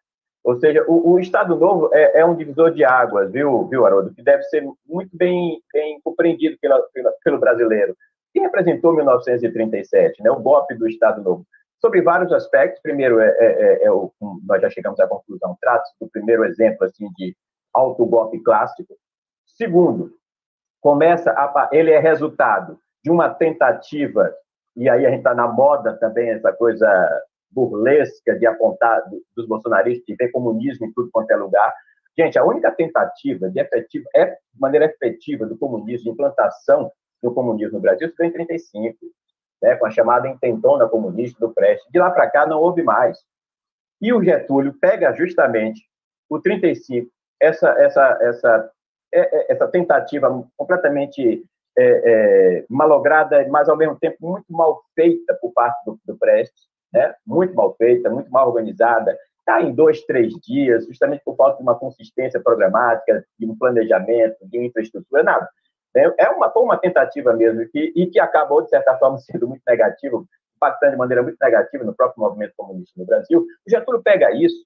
Ou seja, o, o Estado Novo é, é, um divisor de águas, viu, viu, Haroldo, que deve ser muito bem, bem compreendido pela, pela, pelo brasileiro. que representou 1937, né? O golpe do Estado Novo sobre vários aspectos. Primeiro, é, é, é, é o, nós já chegamos à conclusão, trata-se do primeiro exemplo assim, de autogolpe clássico. Segundo, começa a, ele é resultado de uma tentativa, e aí a gente está na moda também, essa coisa burlesca de apontar dos bolsonaristas de ver comunismo em tudo quanto é lugar. Gente, a única tentativa de, efetiva, é, de maneira efetiva do comunismo, de implantação do comunismo no Brasil, foi em 1935 né, com a chamada intentona comunista do Prestes. De lá para cá não houve mais. E o Getúlio pega justamente o 35, essa, essa, essa, é, é, essa tentativa completamente é, é, malograda, mas ao mesmo tempo muito mal feita por parte do, do Prestes, né? muito mal feita, muito mal organizada, está em dois, três dias, justamente por falta de uma consistência programática, de um planejamento, de infraestrutura, nada. É, é uma, uma tentativa mesmo que, e que acabou, de certa forma, <laughs> sendo muito negativo, impactando de maneira muito negativa no próprio movimento comunista no Brasil. O Getúlio pega isso,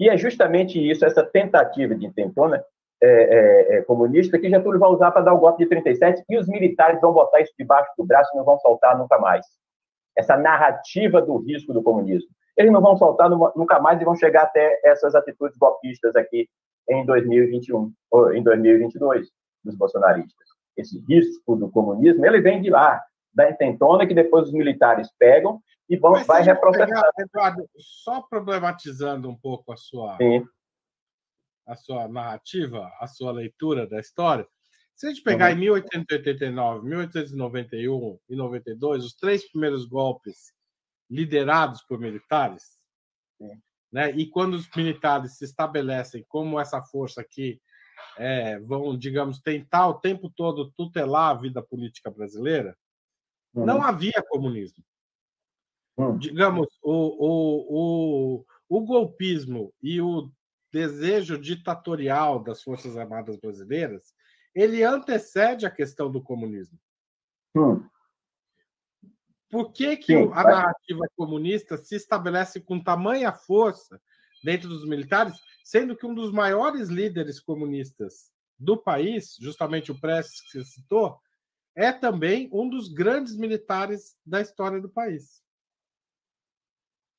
e é justamente isso, essa tentativa de intentona é, é, é, comunista, que Getúlio vai usar para dar o golpe de 37, e os militares vão botar isso debaixo do braço e não vão soltar nunca mais. Essa narrativa do risco do comunismo. Eles não vão soltar nunca mais e vão chegar até essas atitudes golpistas aqui em 2021, ou em 2022 dos bolsonaristas. Esse risco do comunismo, ele vem de lá, da intentona que depois os militares pegam e vão, vai reprocessar. Eduardo, só problematizando um pouco a sua, Sim. a sua narrativa, a sua leitura da história, se a gente pegar uhum. em 1889, 1891 e 92, os três primeiros golpes liderados por militares, né? E quando os militares se estabelecem como essa força que é, vão, digamos, tentar o tempo todo tutelar a vida política brasileira, uhum. não havia comunismo. Uhum. Digamos, o, o, o, o golpismo e o desejo ditatorial das Forças Armadas Brasileiras, ele antecede a questão do comunismo. Hum. Por que, que Sim, a narrativa comunista se estabelece com tamanha força dentro dos militares sendo que um dos maiores líderes comunistas do país, justamente o Prestes que você citou, é também um dos grandes militares da história do país.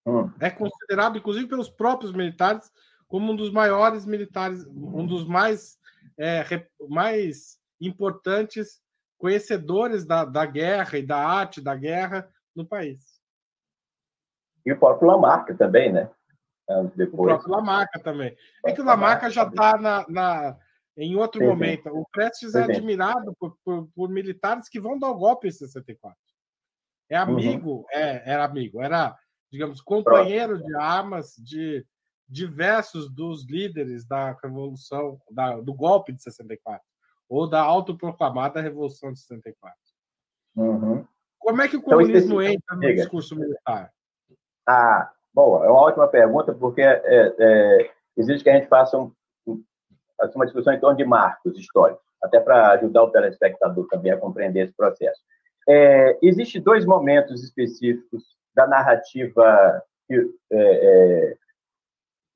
Hum. É considerado, inclusive, pelos próprios militares, como um dos maiores militares, um dos mais, é, mais importantes conhecedores da, da guerra e da arte da guerra no país. E o próprio Lamarck também, né? anos depois. O próprio Lamarca também. É que o Lamarca já está na, na, em outro sim, momento. Sim. O Prestes é admirado por, por, por, militares que vão dar o golpe em 64. É uhum. amigo, uhum. é, era amigo, era, digamos, companheiro de armas de diversos dos líderes da revolução, da, do golpe de 64, ou da autoproclamada Revolução de 64. Uhum. Como é que o então, comunismo então, entra no discurso militar? Ah, Bom, é uma ótima pergunta, porque é, é, exige que a gente faça um, uma discussão em torno de marcos históricos, até para ajudar o telespectador também a compreender esse processo. É, Existem dois momentos específicos da narrativa é, é,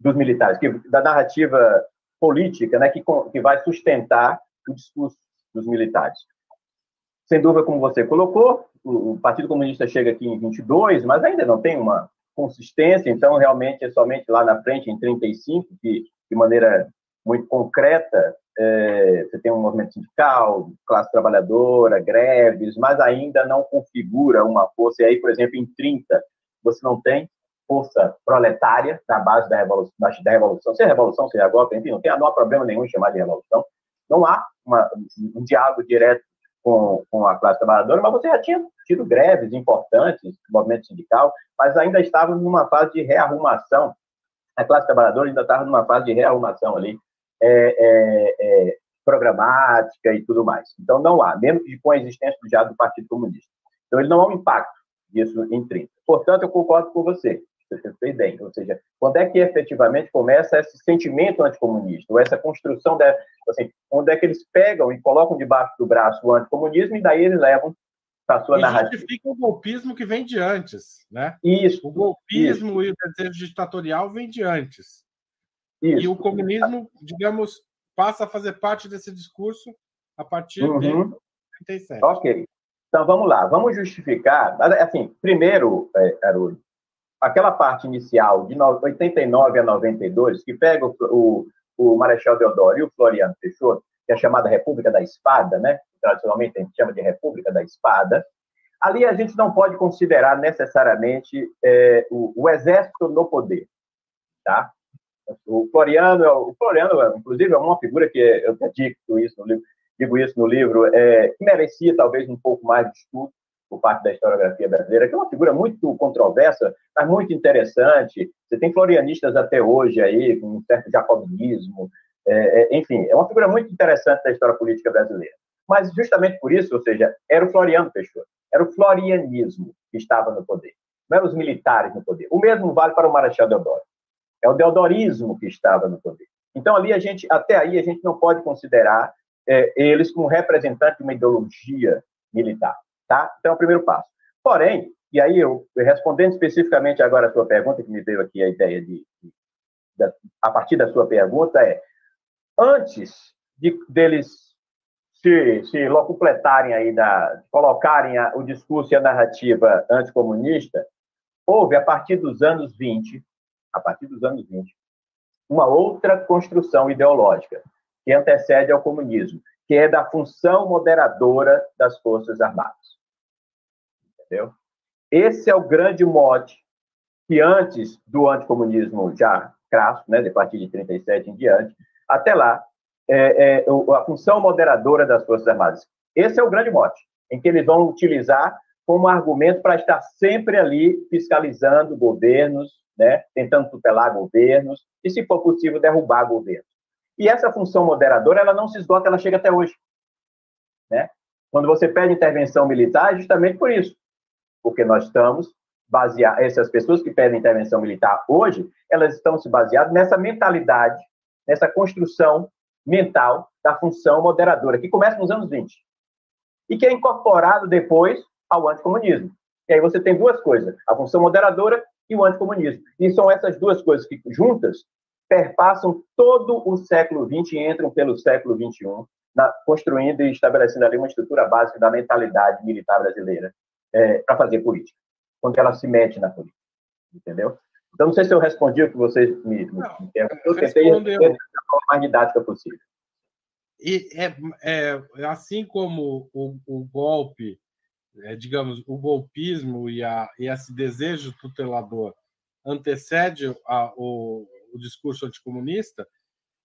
dos militares, que, da narrativa política, né, que, que vai sustentar o discurso dos militares. Sem dúvida, como você colocou, o, o Partido Comunista chega aqui em 22, mas ainda não tem uma consistência, então realmente é somente lá na frente, em 35, que de maneira muito concreta é, você tem um movimento sindical, classe trabalhadora, greves, mas ainda não configura uma força. E aí, por exemplo, em 30, você não tem força proletária na base da revolução, da revolução seja revolução, seja golpe, enfim, não, tem, não há problema nenhum em chamar de revolução. Não há uma, um diálogo direto com, com a classe trabalhadora, mas você já tinha tido greves importantes, movimento sindical, mas ainda estava numa fase de rearrumação. A classe trabalhadora ainda estava numa fase de rearrumação ali, é, é, é, programática e tudo mais. Então, não há, mesmo que com a existência já do Partido Comunista. Então, ele não há um impacto disso em 30. Portanto, eu concordo com você. Você fez bem. Ou seja, quando é que efetivamente começa esse sentimento anticomunista, ou essa construção, de, assim, onde é que eles pegam e colocam debaixo do braço o anticomunismo e daí eles levam para a sua e narrativa. justifica o golpismo que vem de antes, né? Isso. O golpismo isso. e o desejo ditatorial vem de antes. Isso. E o comunismo, digamos, passa a fazer parte desse discurso a partir uhum. de 37. Ok. Então, vamos lá. Vamos justificar. Assim, primeiro, é, Haroldo, aquela parte inicial, de 89 a 92, que pega o, o, o Marechal Deodoro e o Floriano Peixoto, que é chamada República da Espada, né? tradicionalmente a gente chama de República da Espada, ali a gente não pode considerar necessariamente é, o, o, exército no poder, tá? O Floriano, o Floriano, inclusive, é uma figura que eu digo isso no livro, digo isso no livro, é, que merecia talvez um pouco mais de estudo por parte da historiografia brasileira, que é uma figura muito controversa, mas muito interessante. Você tem florianistas até hoje aí, com um certo jacobinismo, é, é, enfim, é uma figura muito interessante da história política brasileira. Mas justamente por isso, ou seja, era o Floriano Peixoto, era o florianismo que estava no poder, não eram os militares no poder. O mesmo vale para o Marechal Deodoro. É o deodorismo que estava no poder. Então ali a gente, até aí a gente não pode considerar é, eles como representantes de uma ideologia militar, tá? Então é o primeiro passo. Porém, e aí eu respondendo especificamente agora a sua pergunta que me veio aqui a ideia de, de, a partir da sua pergunta é antes de, deles se, se locupletarem aí, da, colocarem a, o discurso e a narrativa anticomunista, houve, a partir dos anos 20, a partir dos anos 20, uma outra construção ideológica que antecede ao comunismo, que é da função moderadora das Forças Armadas. Entendeu? Esse é o grande mote que antes do anticomunismo já crasso, né, de partir de 37 em diante, até lá, é, é, a função moderadora das Forças Armadas. Esse é o grande mote, em que eles vão utilizar como argumento para estar sempre ali fiscalizando governos, né, tentando tutelar governos e, se for possível, derrubar governos. E essa função moderadora, ela não se esgota, ela chega até hoje. Né? Quando você pede intervenção militar, é justamente por isso. Porque nós estamos baseados, essas pessoas que pedem intervenção militar hoje, elas estão se baseadas nessa mentalidade, nessa construção mental da função moderadora, que começa nos anos 20 e que é incorporado depois ao anticomunismo. E aí você tem duas coisas, a função moderadora e o anticomunismo. E são essas duas coisas que juntas perpassam todo o século XX e entram pelo século XXI, na, construindo e estabelecendo ali uma estrutura básica da mentalidade militar brasileira é, para fazer política, quando ela se mete na política. Entendeu? Então, não sei se eu respondi o que vocês me, me Eu tentei responder da forma mais didática possível. E é, é assim como o, o golpe, é, digamos, o golpismo e, a, e esse desejo tutelador antecede a, o, o discurso anticomunista,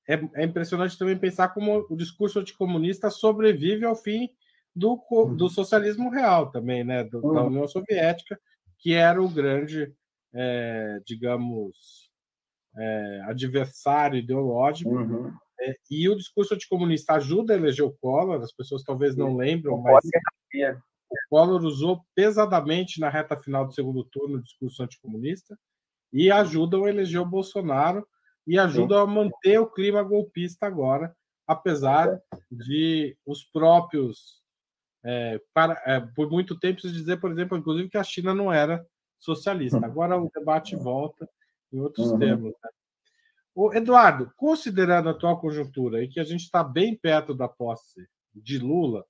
é, é, impressionante também pensar como o discurso anticomunista sobrevive ao fim do, do uhum. socialismo real também, né, do, da uhum. União Soviética, que era o grande é, digamos, é, adversário ideológico. Uhum. É, e o discurso anticomunista ajuda a eleger o Collor, as pessoas talvez não lembram, mas o Collor usou pesadamente na reta final do segundo turno o discurso anticomunista e ajudam a eleger o Bolsonaro e ajudam a manter o clima golpista agora, apesar de os próprios, é, para, é, por muito tempo, se dizer, por exemplo, inclusive que a China não era socialista. Hum. Agora o debate volta em outros uhum. termos. Né? O Eduardo, considerando a atual conjuntura e que a gente está bem perto da posse de Lula,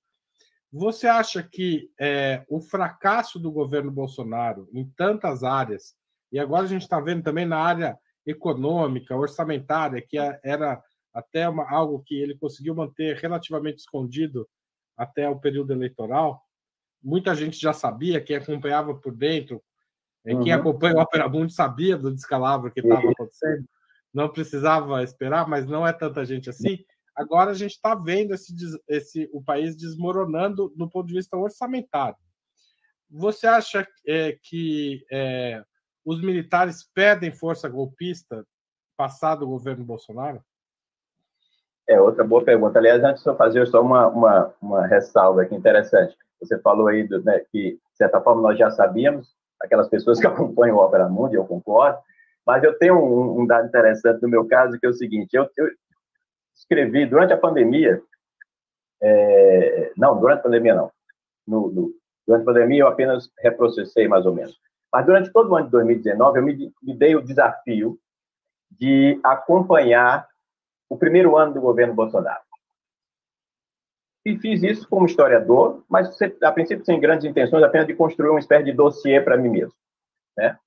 você acha que é, o fracasso do governo Bolsonaro em tantas áreas, e agora a gente está vendo também na área econômica, orçamentária, que é, era até uma, algo que ele conseguiu manter relativamente escondido até o período eleitoral, muita gente já sabia, quem acompanhava por dentro, Uhum. Quem acompanha o Opera Mundi sabia do descalabro que estava acontecendo, não precisava esperar, mas não é tanta gente assim. Agora a gente está vendo esse, esse, o país desmoronando do ponto de vista orçamentário. Você acha é, que é, os militares pedem força golpista passado o governo Bolsonaro? É outra boa pergunta. Aliás, antes de eu fazer só uma, uma, uma ressalva aqui interessante. Você falou aí do, né, que, de certa forma, nós já sabíamos aquelas pessoas que <laughs> acompanham o Opera Mundi, eu concordo, mas eu tenho um, um, dado interessante no meu caso, que é o seguinte, eu, eu escrevi durante a pandemia, é, não, durante a pandemia não, no, no, durante a pandemia eu apenas reprocessei mais ou menos, mas durante todo o ano de 2019 eu me, me dei o desafio de acompanhar o primeiro ano do governo Bolsonaro. E fiz isso como historiador, mas a princípio sem grandes intenções, apenas de construir uma espécie de dossiê para mim mesmo. Né?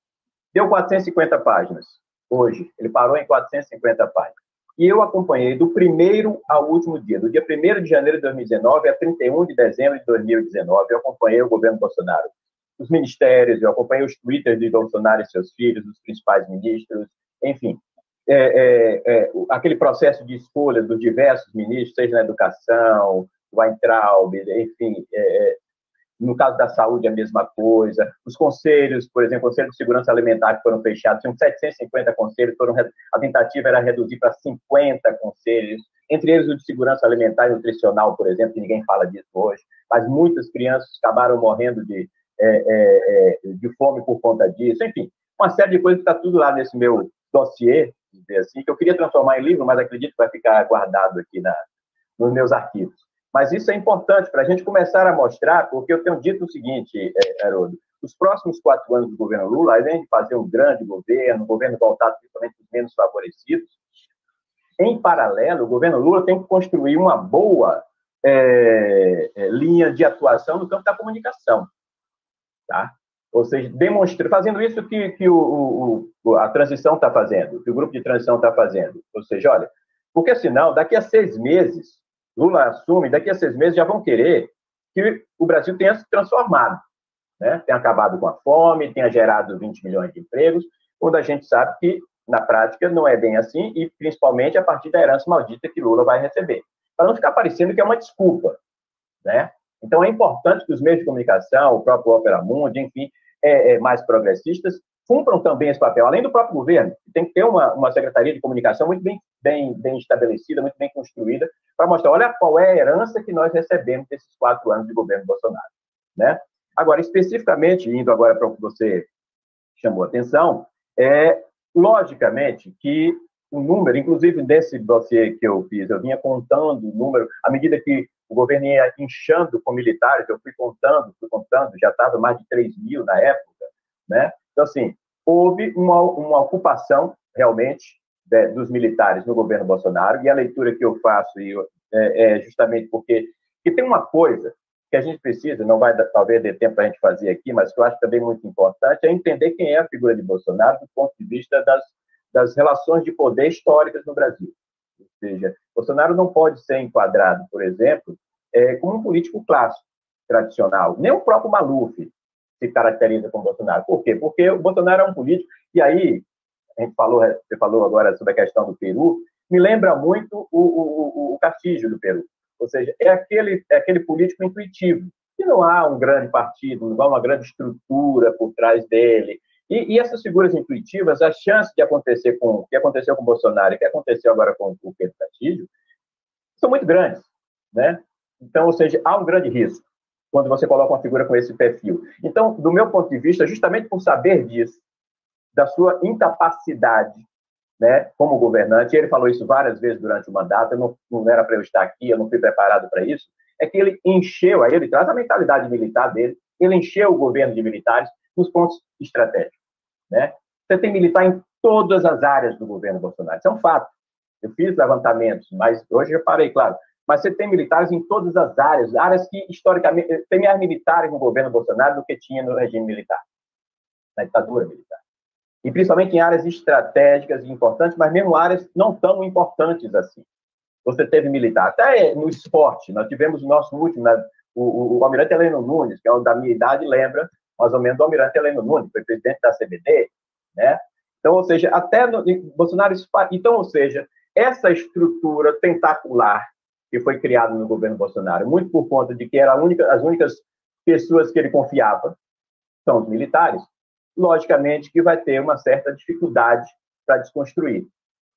Deu 450 páginas hoje, ele parou em 450 páginas. E eu acompanhei do primeiro ao último dia, do dia 1 de janeiro de 2019 a 31 de dezembro de 2019, eu acompanhei o governo Bolsonaro. Os ministérios, eu acompanhei os twitters de Bolsonaro e seus filhos, os principais ministros, enfim, é, é, é, aquele processo de escolha dos diversos ministros, seja na educação, Weintraub, enfim, é, é, no caso da saúde a mesma coisa, os conselhos, por exemplo, o Conselho de Segurança Alimentar que foram fechados, tinham 750 conselhos, foram, a tentativa era reduzir para 50 conselhos, entre eles o de segurança alimentar e nutricional, por exemplo, que ninguém fala disso hoje, mas muitas crianças acabaram morrendo de, de fome por conta disso, enfim, uma série de coisas que está tudo lá nesse meu dossiê, dizer assim, que eu queria transformar em livro, mas acredito que vai ficar guardado aqui na, nos meus arquivos. Mas isso é importante para a gente começar a mostrar, porque eu tenho dito o seguinte, é, Haroldo, os próximos quatro anos do governo Lula, além de fazer um grande governo, um governo voltado principalmente para os menos favorecidos, em paralelo, o governo Lula tem que construir uma boa é, é, linha de atuação no campo da comunicação. Tá? Ou seja, demonstra, fazendo isso que, que o, o a transição está fazendo, que o grupo de transição está fazendo. Ou seja, olha, porque senão, daqui a seis meses, Lula assume, daqui a seis meses já vão querer que o Brasil tenha se transformado, né? tenha acabado com a fome, tenha gerado 20 milhões de empregos, quando a gente sabe que, na prática, não é bem assim, e principalmente a partir da herança maldita que Lula vai receber. Para não ficar parecendo que é uma desculpa. Né? Então, é importante que os meios de comunicação, o próprio Opera Mundi, enfim, é, é, mais progressistas, cumpram também esse papel, além do próprio governo, que tem que ter uma, uma secretaria de comunicação muito bem, bem, bem estabelecida, muito bem construída, para mostrar, olha qual é a herança que nós recebemos desses quatro anos de governo Bolsonaro. Né? Agora, especificamente, indo agora para o que você chamou a atenção, é, logicamente, que o número, inclusive nesse dossiê que eu fiz, eu vinha contando o número, à medida que o governo ia inchando com militares, eu fui contando, fui contando, já estava mais de 3 mil na época, né? Então, assim, houve uma, uma ocupação, realmente, de, dos militares no governo Bolsonaro, e a leitura que eu faço e, é, é justamente porque que tem uma coisa que a gente precisa, não vai talvez ter tempo para a gente fazer aqui, mas que eu acho também muito importante, é entender quem é a figura de Bolsonaro do ponto de vista das, das relações de poder históricas no Brasil. Ou seja, Bolsonaro não pode ser enquadrado, por exemplo, é, como um político clássico, tradicional. Nem o próprio Maluf se caracteriza como Bolsonaro. Por quê? Porque o Bolsonaro é um político, e aí, a gente falou, você falou agora sobre a questão do Peru, me lembra muito o, o, o, o Castillo do Peru. Ou seja, é aquele, é aquele político intuitivo, que não há um grande partido, não há uma grande estrutura por trás dele, e, e, essas figuras intuitivas, a chance de acontecer com o que aconteceu com o Bolsonaro e que aconteceu agora com o Pedro Castilho, são muito grandes, né? Então, ou seja, há um grande risco quando você coloca uma figura com esse perfil. Então, do meu ponto de vista, justamente por saber disso, da sua incapacidade, né, como governante, ele falou isso várias vezes durante o mandato, não, não era para eu estar aqui, eu não fui preparado para isso, é que ele encheu, aí ele traz a mentalidade militar dele, ele encheu o governo de militares nos pontos estratégicos. Né? Você tem militar em todas as áreas do governo Bolsonaro. Isso é um fato. Eu fiz levantamentos, mas hoje eu parei, claro. Mas você tem militares em todas as áreas, áreas que historicamente tem mais militares no governo Bolsonaro do que tinha no regime militar, na ditadura militar. E principalmente em áreas estratégicas e importantes, mas mesmo áreas não tão importantes assim. Você teve militar, até no esporte, nós tivemos o nosso último, né, o, o, o almirante Heleno Nunes, que é o da minha idade, lembra mais ou menos do almirante Heleno Nunes, foi presidente da CBD, né? Então, ou seja, até no, Bolsonaro... Então, ou seja, essa estrutura tentacular que foi criada no governo Bolsonaro, muito por conta de que era única, as únicas pessoas que ele confiava são os militares, logicamente que vai ter uma certa dificuldade para desconstruir.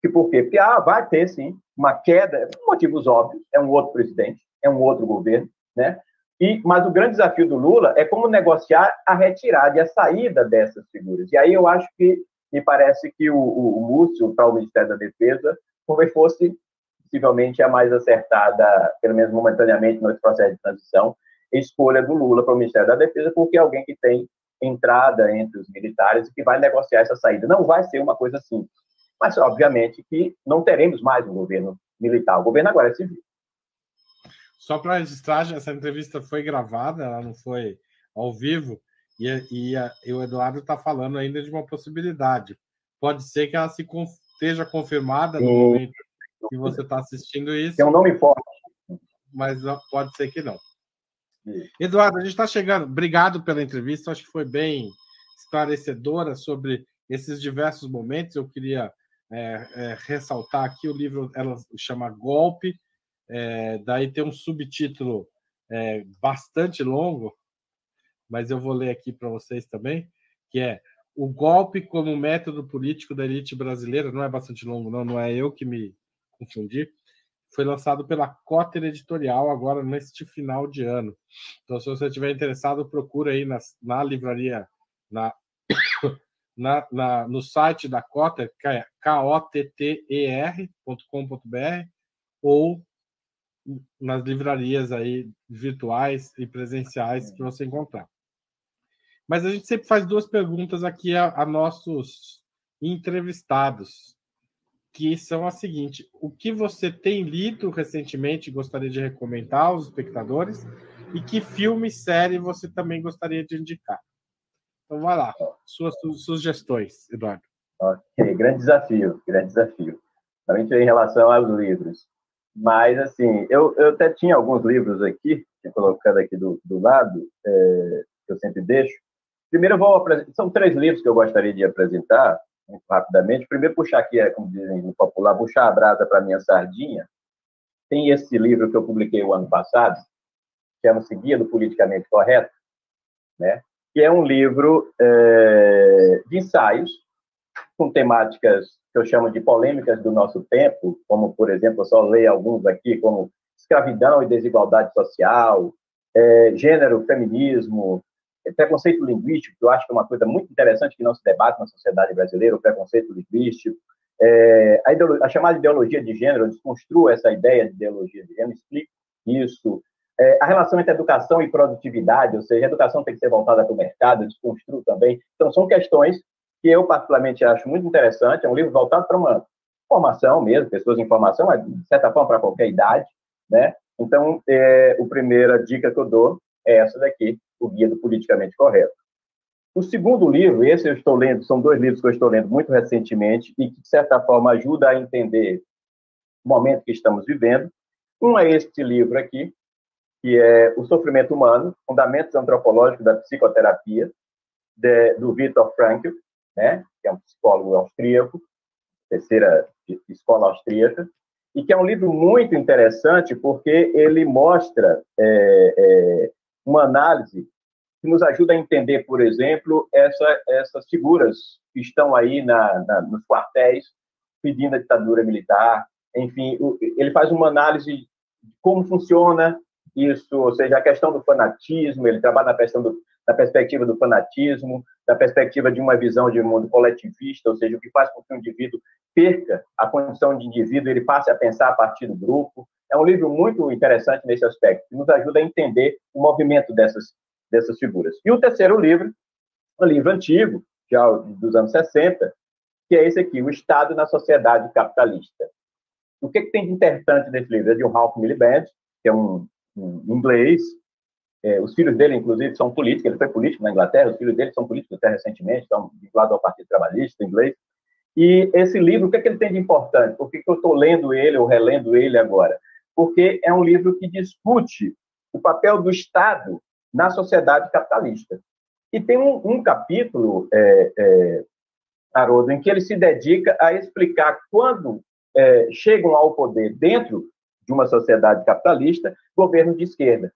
E por quê? Porque ah, vai ter, sim, uma queda, por motivos óbvios, é um outro presidente, é um outro governo, né? E, mas o grande desafio do Lula é como negociar a retirada e a saída dessas figuras. E aí eu acho que me parece que o, o, o Múcio, para o Ministério da Defesa, talvez fosse possivelmente a mais acertada, pelo menos momentaneamente, no processo de transição, escolha do Lula para o Ministério da Defesa, porque é alguém que tem entrada entre os militares e que vai negociar essa saída. Não vai ser uma coisa simples, mas obviamente que não teremos mais um governo militar. O governo agora é civil. Só para registrar, essa entrevista foi gravada, ela não foi ao vivo, e, e, e o Eduardo está falando ainda de uma possibilidade. Pode ser que ela se esteja confirmada no momento que você está assistindo isso. Tem um nome forte. Mas pode ser que não. Eduardo, a gente está chegando. Obrigado pela entrevista. Acho que foi bem esclarecedora sobre esses diversos momentos. Eu queria é, é, ressaltar aqui o livro, ela chama Golpe. É, daí tem um subtítulo é, bastante longo, mas eu vou ler aqui para vocês também, que é o golpe como método político da elite brasileira. Não é bastante longo, não. Não é eu que me confundi foi lançado pela Cotter Editorial agora neste final de ano. Então, se você estiver interessado, procura aí na, na livraria, na, <coughs> na, na, no site da Cotter, kotter.com.br, ou nas livrarias aí virtuais e presenciais que você encontrar. Mas a gente sempre faz duas perguntas aqui a, a nossos entrevistados que são a seguinte: o que você tem lido recentemente e gostaria de recomendar aos espectadores e que filme e série você também gostaria de indicar? Então, vai lá, suas sugestões, Eduardo. Ok, grande desafio, grande desafio. Principalmente em relação aos livros. Mas, assim, eu, eu até tinha alguns livros aqui, colocando aqui do, do lado, é, que eu sempre deixo. Primeiro, eu vou apresentar. São três livros que eu gostaria de apresentar muito rapidamente. Primeiro, puxar aqui, é, como dizem no popular, puxar a brasa para minha sardinha. Tem esse livro que eu publiquei o ano passado, que chama-se Guia do Politicamente Correto, né? que é um livro é, de ensaios com temáticas que eu chamo de polêmicas do nosso tempo, como, por exemplo, eu só leio alguns aqui, como escravidão e desigualdade social, é, gênero, feminismo, preconceito linguístico, que eu acho que é uma coisa muito interessante que não se debate na sociedade brasileira, o preconceito linguístico. É, a, a, chamada ideologia de gênero, eu desconstruo essa ideia de ideologia de gênero, explico isso. É, a relação entre educação e produtividade, ou seja, a educação tem que ser voltada para o mercado, eu desconstruo também. Então, são questões que eu, particularmente, acho muito interessante. É um livro voltado para uma formação mesmo, pessoas em formação, de certa forma, para qualquer idade, né? Então, é, a primeira dica que eu dou é essa daqui, o Guia do Politicamente Correto. O segundo livro, esse eu estou lendo, são dois livros que eu estou lendo muito recentemente e que, de certa forma, ajuda a entender o momento que estamos vivendo. Um é este livro aqui, que é O Sofrimento Humano, Fundamentos Antropológicos da Psicoterapia, de, do Viktor Frankl, né, que é um psicólogo austríaco, terceira escola austríaca, e que é um livro muito interessante porque ele mostra é, é, uma análise que nos ajuda a entender, por exemplo, essa, essas figuras que estão aí na, na, nos quartéis pedindo a ditadura militar. Enfim, ele faz uma análise de como funciona isso, ou seja, a questão do fanatismo, ele trabalha na questão do, da perspectiva do fanatismo, da perspectiva de uma visão de mundo coletivista, ou seja, o que faz com que o indivíduo perca a condição de indivíduo, ele passe a pensar a partir do grupo. É um livro muito interessante nesse aspecto, que nos ajuda a entender o movimento dessas, dessas figuras. E o terceiro livro, um livro antigo, já dos anos 60, que é esse aqui, O Estado na Sociedade Capitalista. O que, que tem de interessante nesse livro? É de um Ralph Miliband, que é um, um inglês, é, os filhos dele, inclusive, são políticos, ele foi político na Inglaterra, os filhos dele são políticos até recentemente, estão vinculados ao Partido Trabalhista inglês. E esse livro, o que, é que ele tem de importante? Por que, que eu estou lendo ele ou relendo ele agora? Porque é um livro que discute o papel do Estado na sociedade capitalista. E tem um, um capítulo, é, é, Haroldo, em que ele se dedica a explicar quando é, chegam ao poder dentro de uma sociedade capitalista governos de esquerda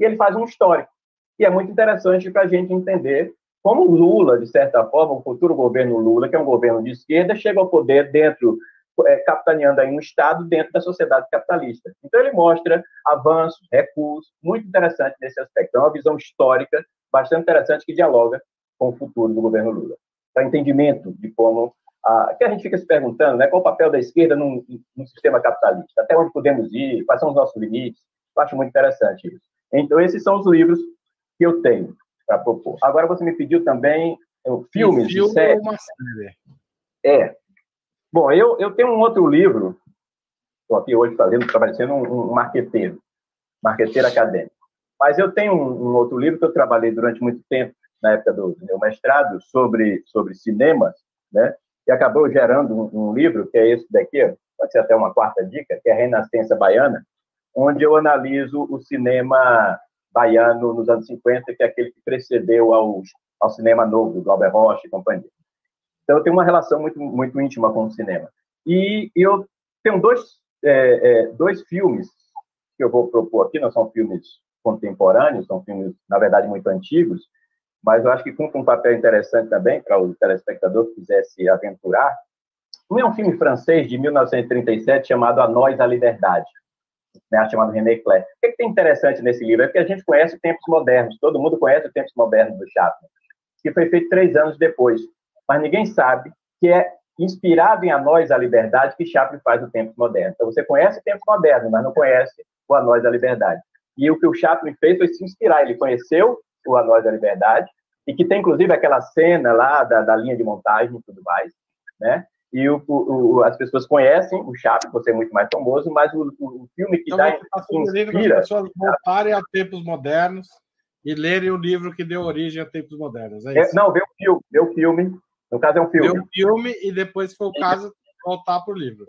e ele faz um histórico. E é muito interessante para a gente entender como Lula, de certa forma, o futuro governo Lula, que é um governo de esquerda, chega ao poder dentro é, capitaneando aí um Estado dentro da sociedade capitalista. Então, ele mostra avanços, recursos, muito interessante nesse aspecto. É uma visão histórica bastante interessante que dialoga com o futuro do governo Lula. Para entendimento de como. A, que a gente fica se perguntando, né, qual o papel da esquerda num, num sistema capitalista? Até onde podemos ir? Quais são os nossos limites? Eu acho muito interessante isso. Então, esses são os livros que eu tenho para propor. Agora, você me pediu também filmes e filme séries. uma série. É. Bom, eu, eu tenho um outro livro, estou aqui hoje fazendo, trabalhando um, um marqueteiro, marqueteiro acadêmico. Mas eu tenho um, um, outro livro que eu trabalhei durante muito tempo, na época do, meu mestrado, sobre, sobre cinema, né? E acabou gerando um, um, livro, que é esse daqui, pode ser até uma quarta dica, que é a Renascença Baiana, onde eu analiso o cinema baiano nos anos 50, que é aquele que precedeu ao, ao cinema novo, do Glauber Rocha e companhia. Então, eu tenho uma relação muito, muito íntima com o cinema. E, eu tenho dois, é, é, dois filmes que eu vou propor aqui, não são filmes contemporâneos, são filmes, na verdade, muito antigos, mas eu acho que cumpre um papel interessante também para o telespectador que quiser se aventurar. Um é um filme francês de 1937 chamado A Nós a Liberdade, né, chamado René Clair. O que, é que tem interessante nesse livro? É que a gente conhece tempos modernos, todo mundo conhece os tempos modernos do Chaplin, que foi feito três anos depois, mas ninguém sabe que é inspirado em A Nós a Liberdade que Chaplin faz o Tempos Modernos. Então você conhece o Tempos Modernos, mas não conhece o A Nós a Liberdade. E o que o Chaplin fez foi se inspirar. Ele conheceu o A Nós da Liberdade, e que tem, inclusive, aquela cena lá da, da linha de montagem e tudo mais, né? E o, o, as pessoas conhecem o Chaplin, você é muito mais famoso, mas o, o filme que então, dá inspira... As pessoas voltarem a tempos modernos e lerem o livro que deu origem a tempos modernos, é, é Não, vê o filme, vê o filme. No caso, é um filme. Vê o filme e depois, se for o caso, voltar para o livro.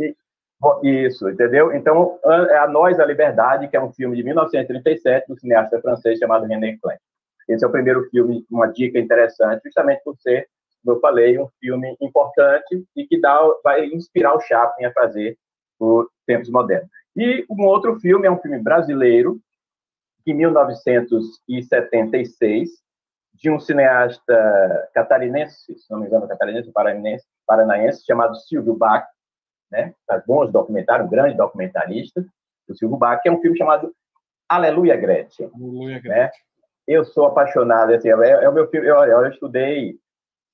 Isso, entendeu? Então, é A Nós, a Liberdade, que é um filme de 1937 do cineasta francês chamado René Klein. Esse é o primeiro filme, uma dica interessante, justamente por ser, como eu falei, um filme importante e que dá, vai inspirar o Chaplin a fazer os tempos modernos. E um outro filme é um filme brasileiro, de 1976, de um cineasta catarinense, se não me engano, catarinense, paranaense, paranaense chamado Silvio Bach, né? Faz bons documentários, um grande documentarista, o Silvio Bach, que é um filme chamado Aleluia Gretchen. Aleluia né? Gretchen. Né? Eu sou apaixonado, assim, é, é o meu filme, eu, eu estudei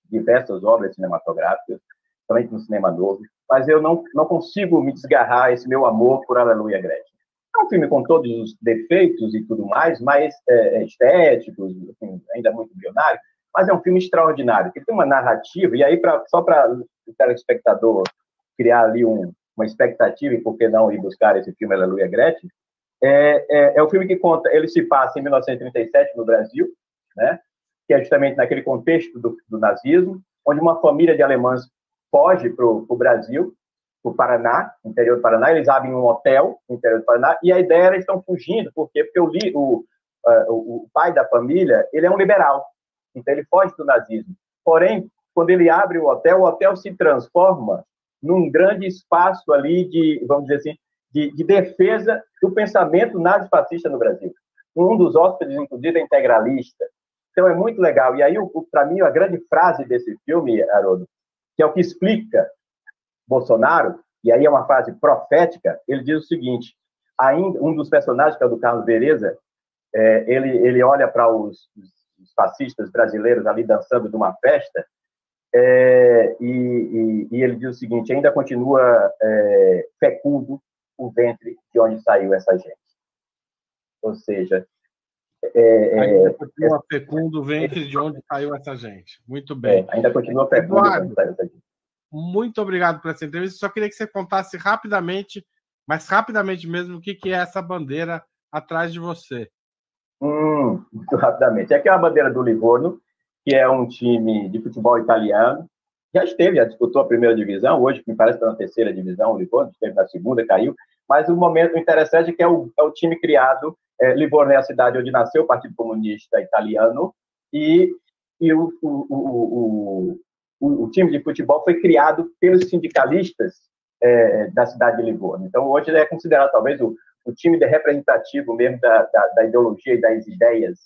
diversas obras cinematográficas, também no cinema novo, mas eu não, não consigo me desgarrar esse meu amor por Aleluia Gretchen. É um filme com todos os defeitos e tudo mais, mas é, é estéticos, assim, ainda muito bilionário, mas é um filme extraordinário, que tem uma narrativa, e aí pra, só para o telespectador criar ali um, uma expectativa e por que não ir buscar esse filme Aleluia Gretchen, é, é, é o filme que conta, ele se passa em 1937 no Brasil, né? Que é justamente naquele contexto do, do nazismo, onde uma família de alemães foge para o Brasil, para o Paraná, interior do Paraná, eles abrem um hotel no interior do Paraná, e a ideia era eles estão fugindo, porque, porque o, o, uh, o pai da família, ele é um liberal, então ele foge do nazismo. Porém, quando ele abre o hotel, o hotel se transforma num grande espaço ali de, vamos dizer assim, de, de defesa do pensamento nazifascista no Brasil. Um dos hóspedes, inclusive, é integralista. Então, é muito legal. E aí, para mim, a grande frase desse filme, Haroldo, que é o que explica Bolsonaro, e aí é uma frase profética, ele diz o seguinte, ainda um dos personagens, que é o do Carlos Vereza, é, ele, ele olha para os, os fascistas brasileiros ali dançando de uma festa é, e, e, e, ele diz o seguinte: ainda continua é, fecundo o ventre de onde saiu essa gente. Ou seja, é, é ainda continua fecundo o ventre de onde saiu essa gente. Muito bem. É, ainda continua fecundo Eduardo. Muito obrigado por essa entrevista. Só queria que você contasse rapidamente, mas rapidamente mesmo, o que, que é essa bandeira atrás de você. Hum, muito rapidamente. Aqui é a bandeira do Livorno, que é um time de futebol italiano. Já esteve, já disputou a primeira divisão, hoje me parece que está na terceira divisão, o Livorno, esteve na segunda, caiu. Mas o momento interessante é que é o, é o time criado, é, Livorno é a cidade onde nasceu o Partido Comunista Italiano, e, e o, o, o, o, time de futebol foi criado pelos sindicalistas é, da cidade de Livorno. Então, hoje ele é considerado talvez o, o time representativo mesmo da, da, da ideologia e das ideias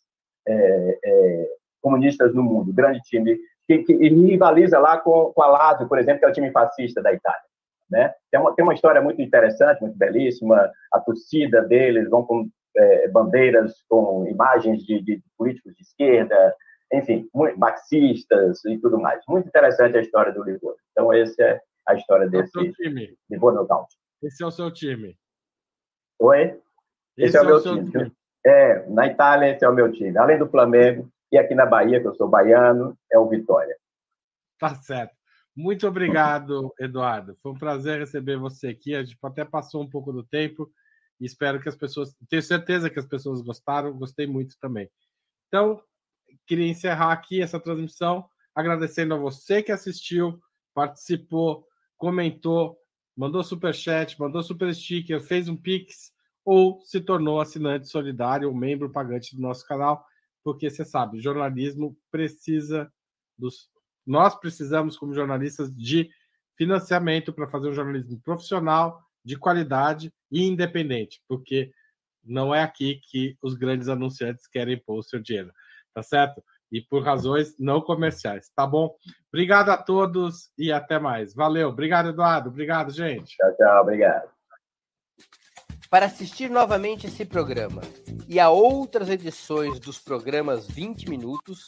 é, é, comunistas no mundo, grande time, que, que rivaliza lá com, com a Lazio, por exemplo, que é o time fascista da Itália. Né? Tem, uma, tem uma história muito interessante, muito belíssima. A torcida deles vão com é, bandeiras com imagens de, de, políticos de esquerda, enfim, muito, marxistas e tudo mais. Muito interessante a história do Livorno. Então, essa é a história desse é time. Livorno County. Esse é o seu time. Oi? Esse, esse é, o é meu o time. time. É, na Itália, esse é o meu time. Além do Flamengo, e aqui na Bahia, que eu sou baiano, é o Vitória. Tá certo. Muito obrigado, Eduardo. Foi um prazer receber você aqui. A gente até passou um pouco do tempo e espero que as pessoas. Tenho certeza que as pessoas gostaram, gostei muito também. Então, queria encerrar aqui essa transmissão agradecendo a você que assistiu, participou, comentou, mandou super chat, mandou super sticker, fez um pix ou se tornou assinante solidário ou membro pagante do nosso canal, porque você sabe, jornalismo precisa dos nós precisamos como jornalistas de financiamento para fazer um jornalismo profissional, de qualidade e independente, porque não é aqui que os grandes anunciantes querem pôr o seu dinheiro, tá certo? E por razões não comerciais, tá bom? Obrigado a todos e até mais. Valeu, obrigado, Eduardo. Obrigado, gente. Tchau, tchau, obrigado. Para assistir novamente esse programa e a outras edições dos programas 20 Minutos,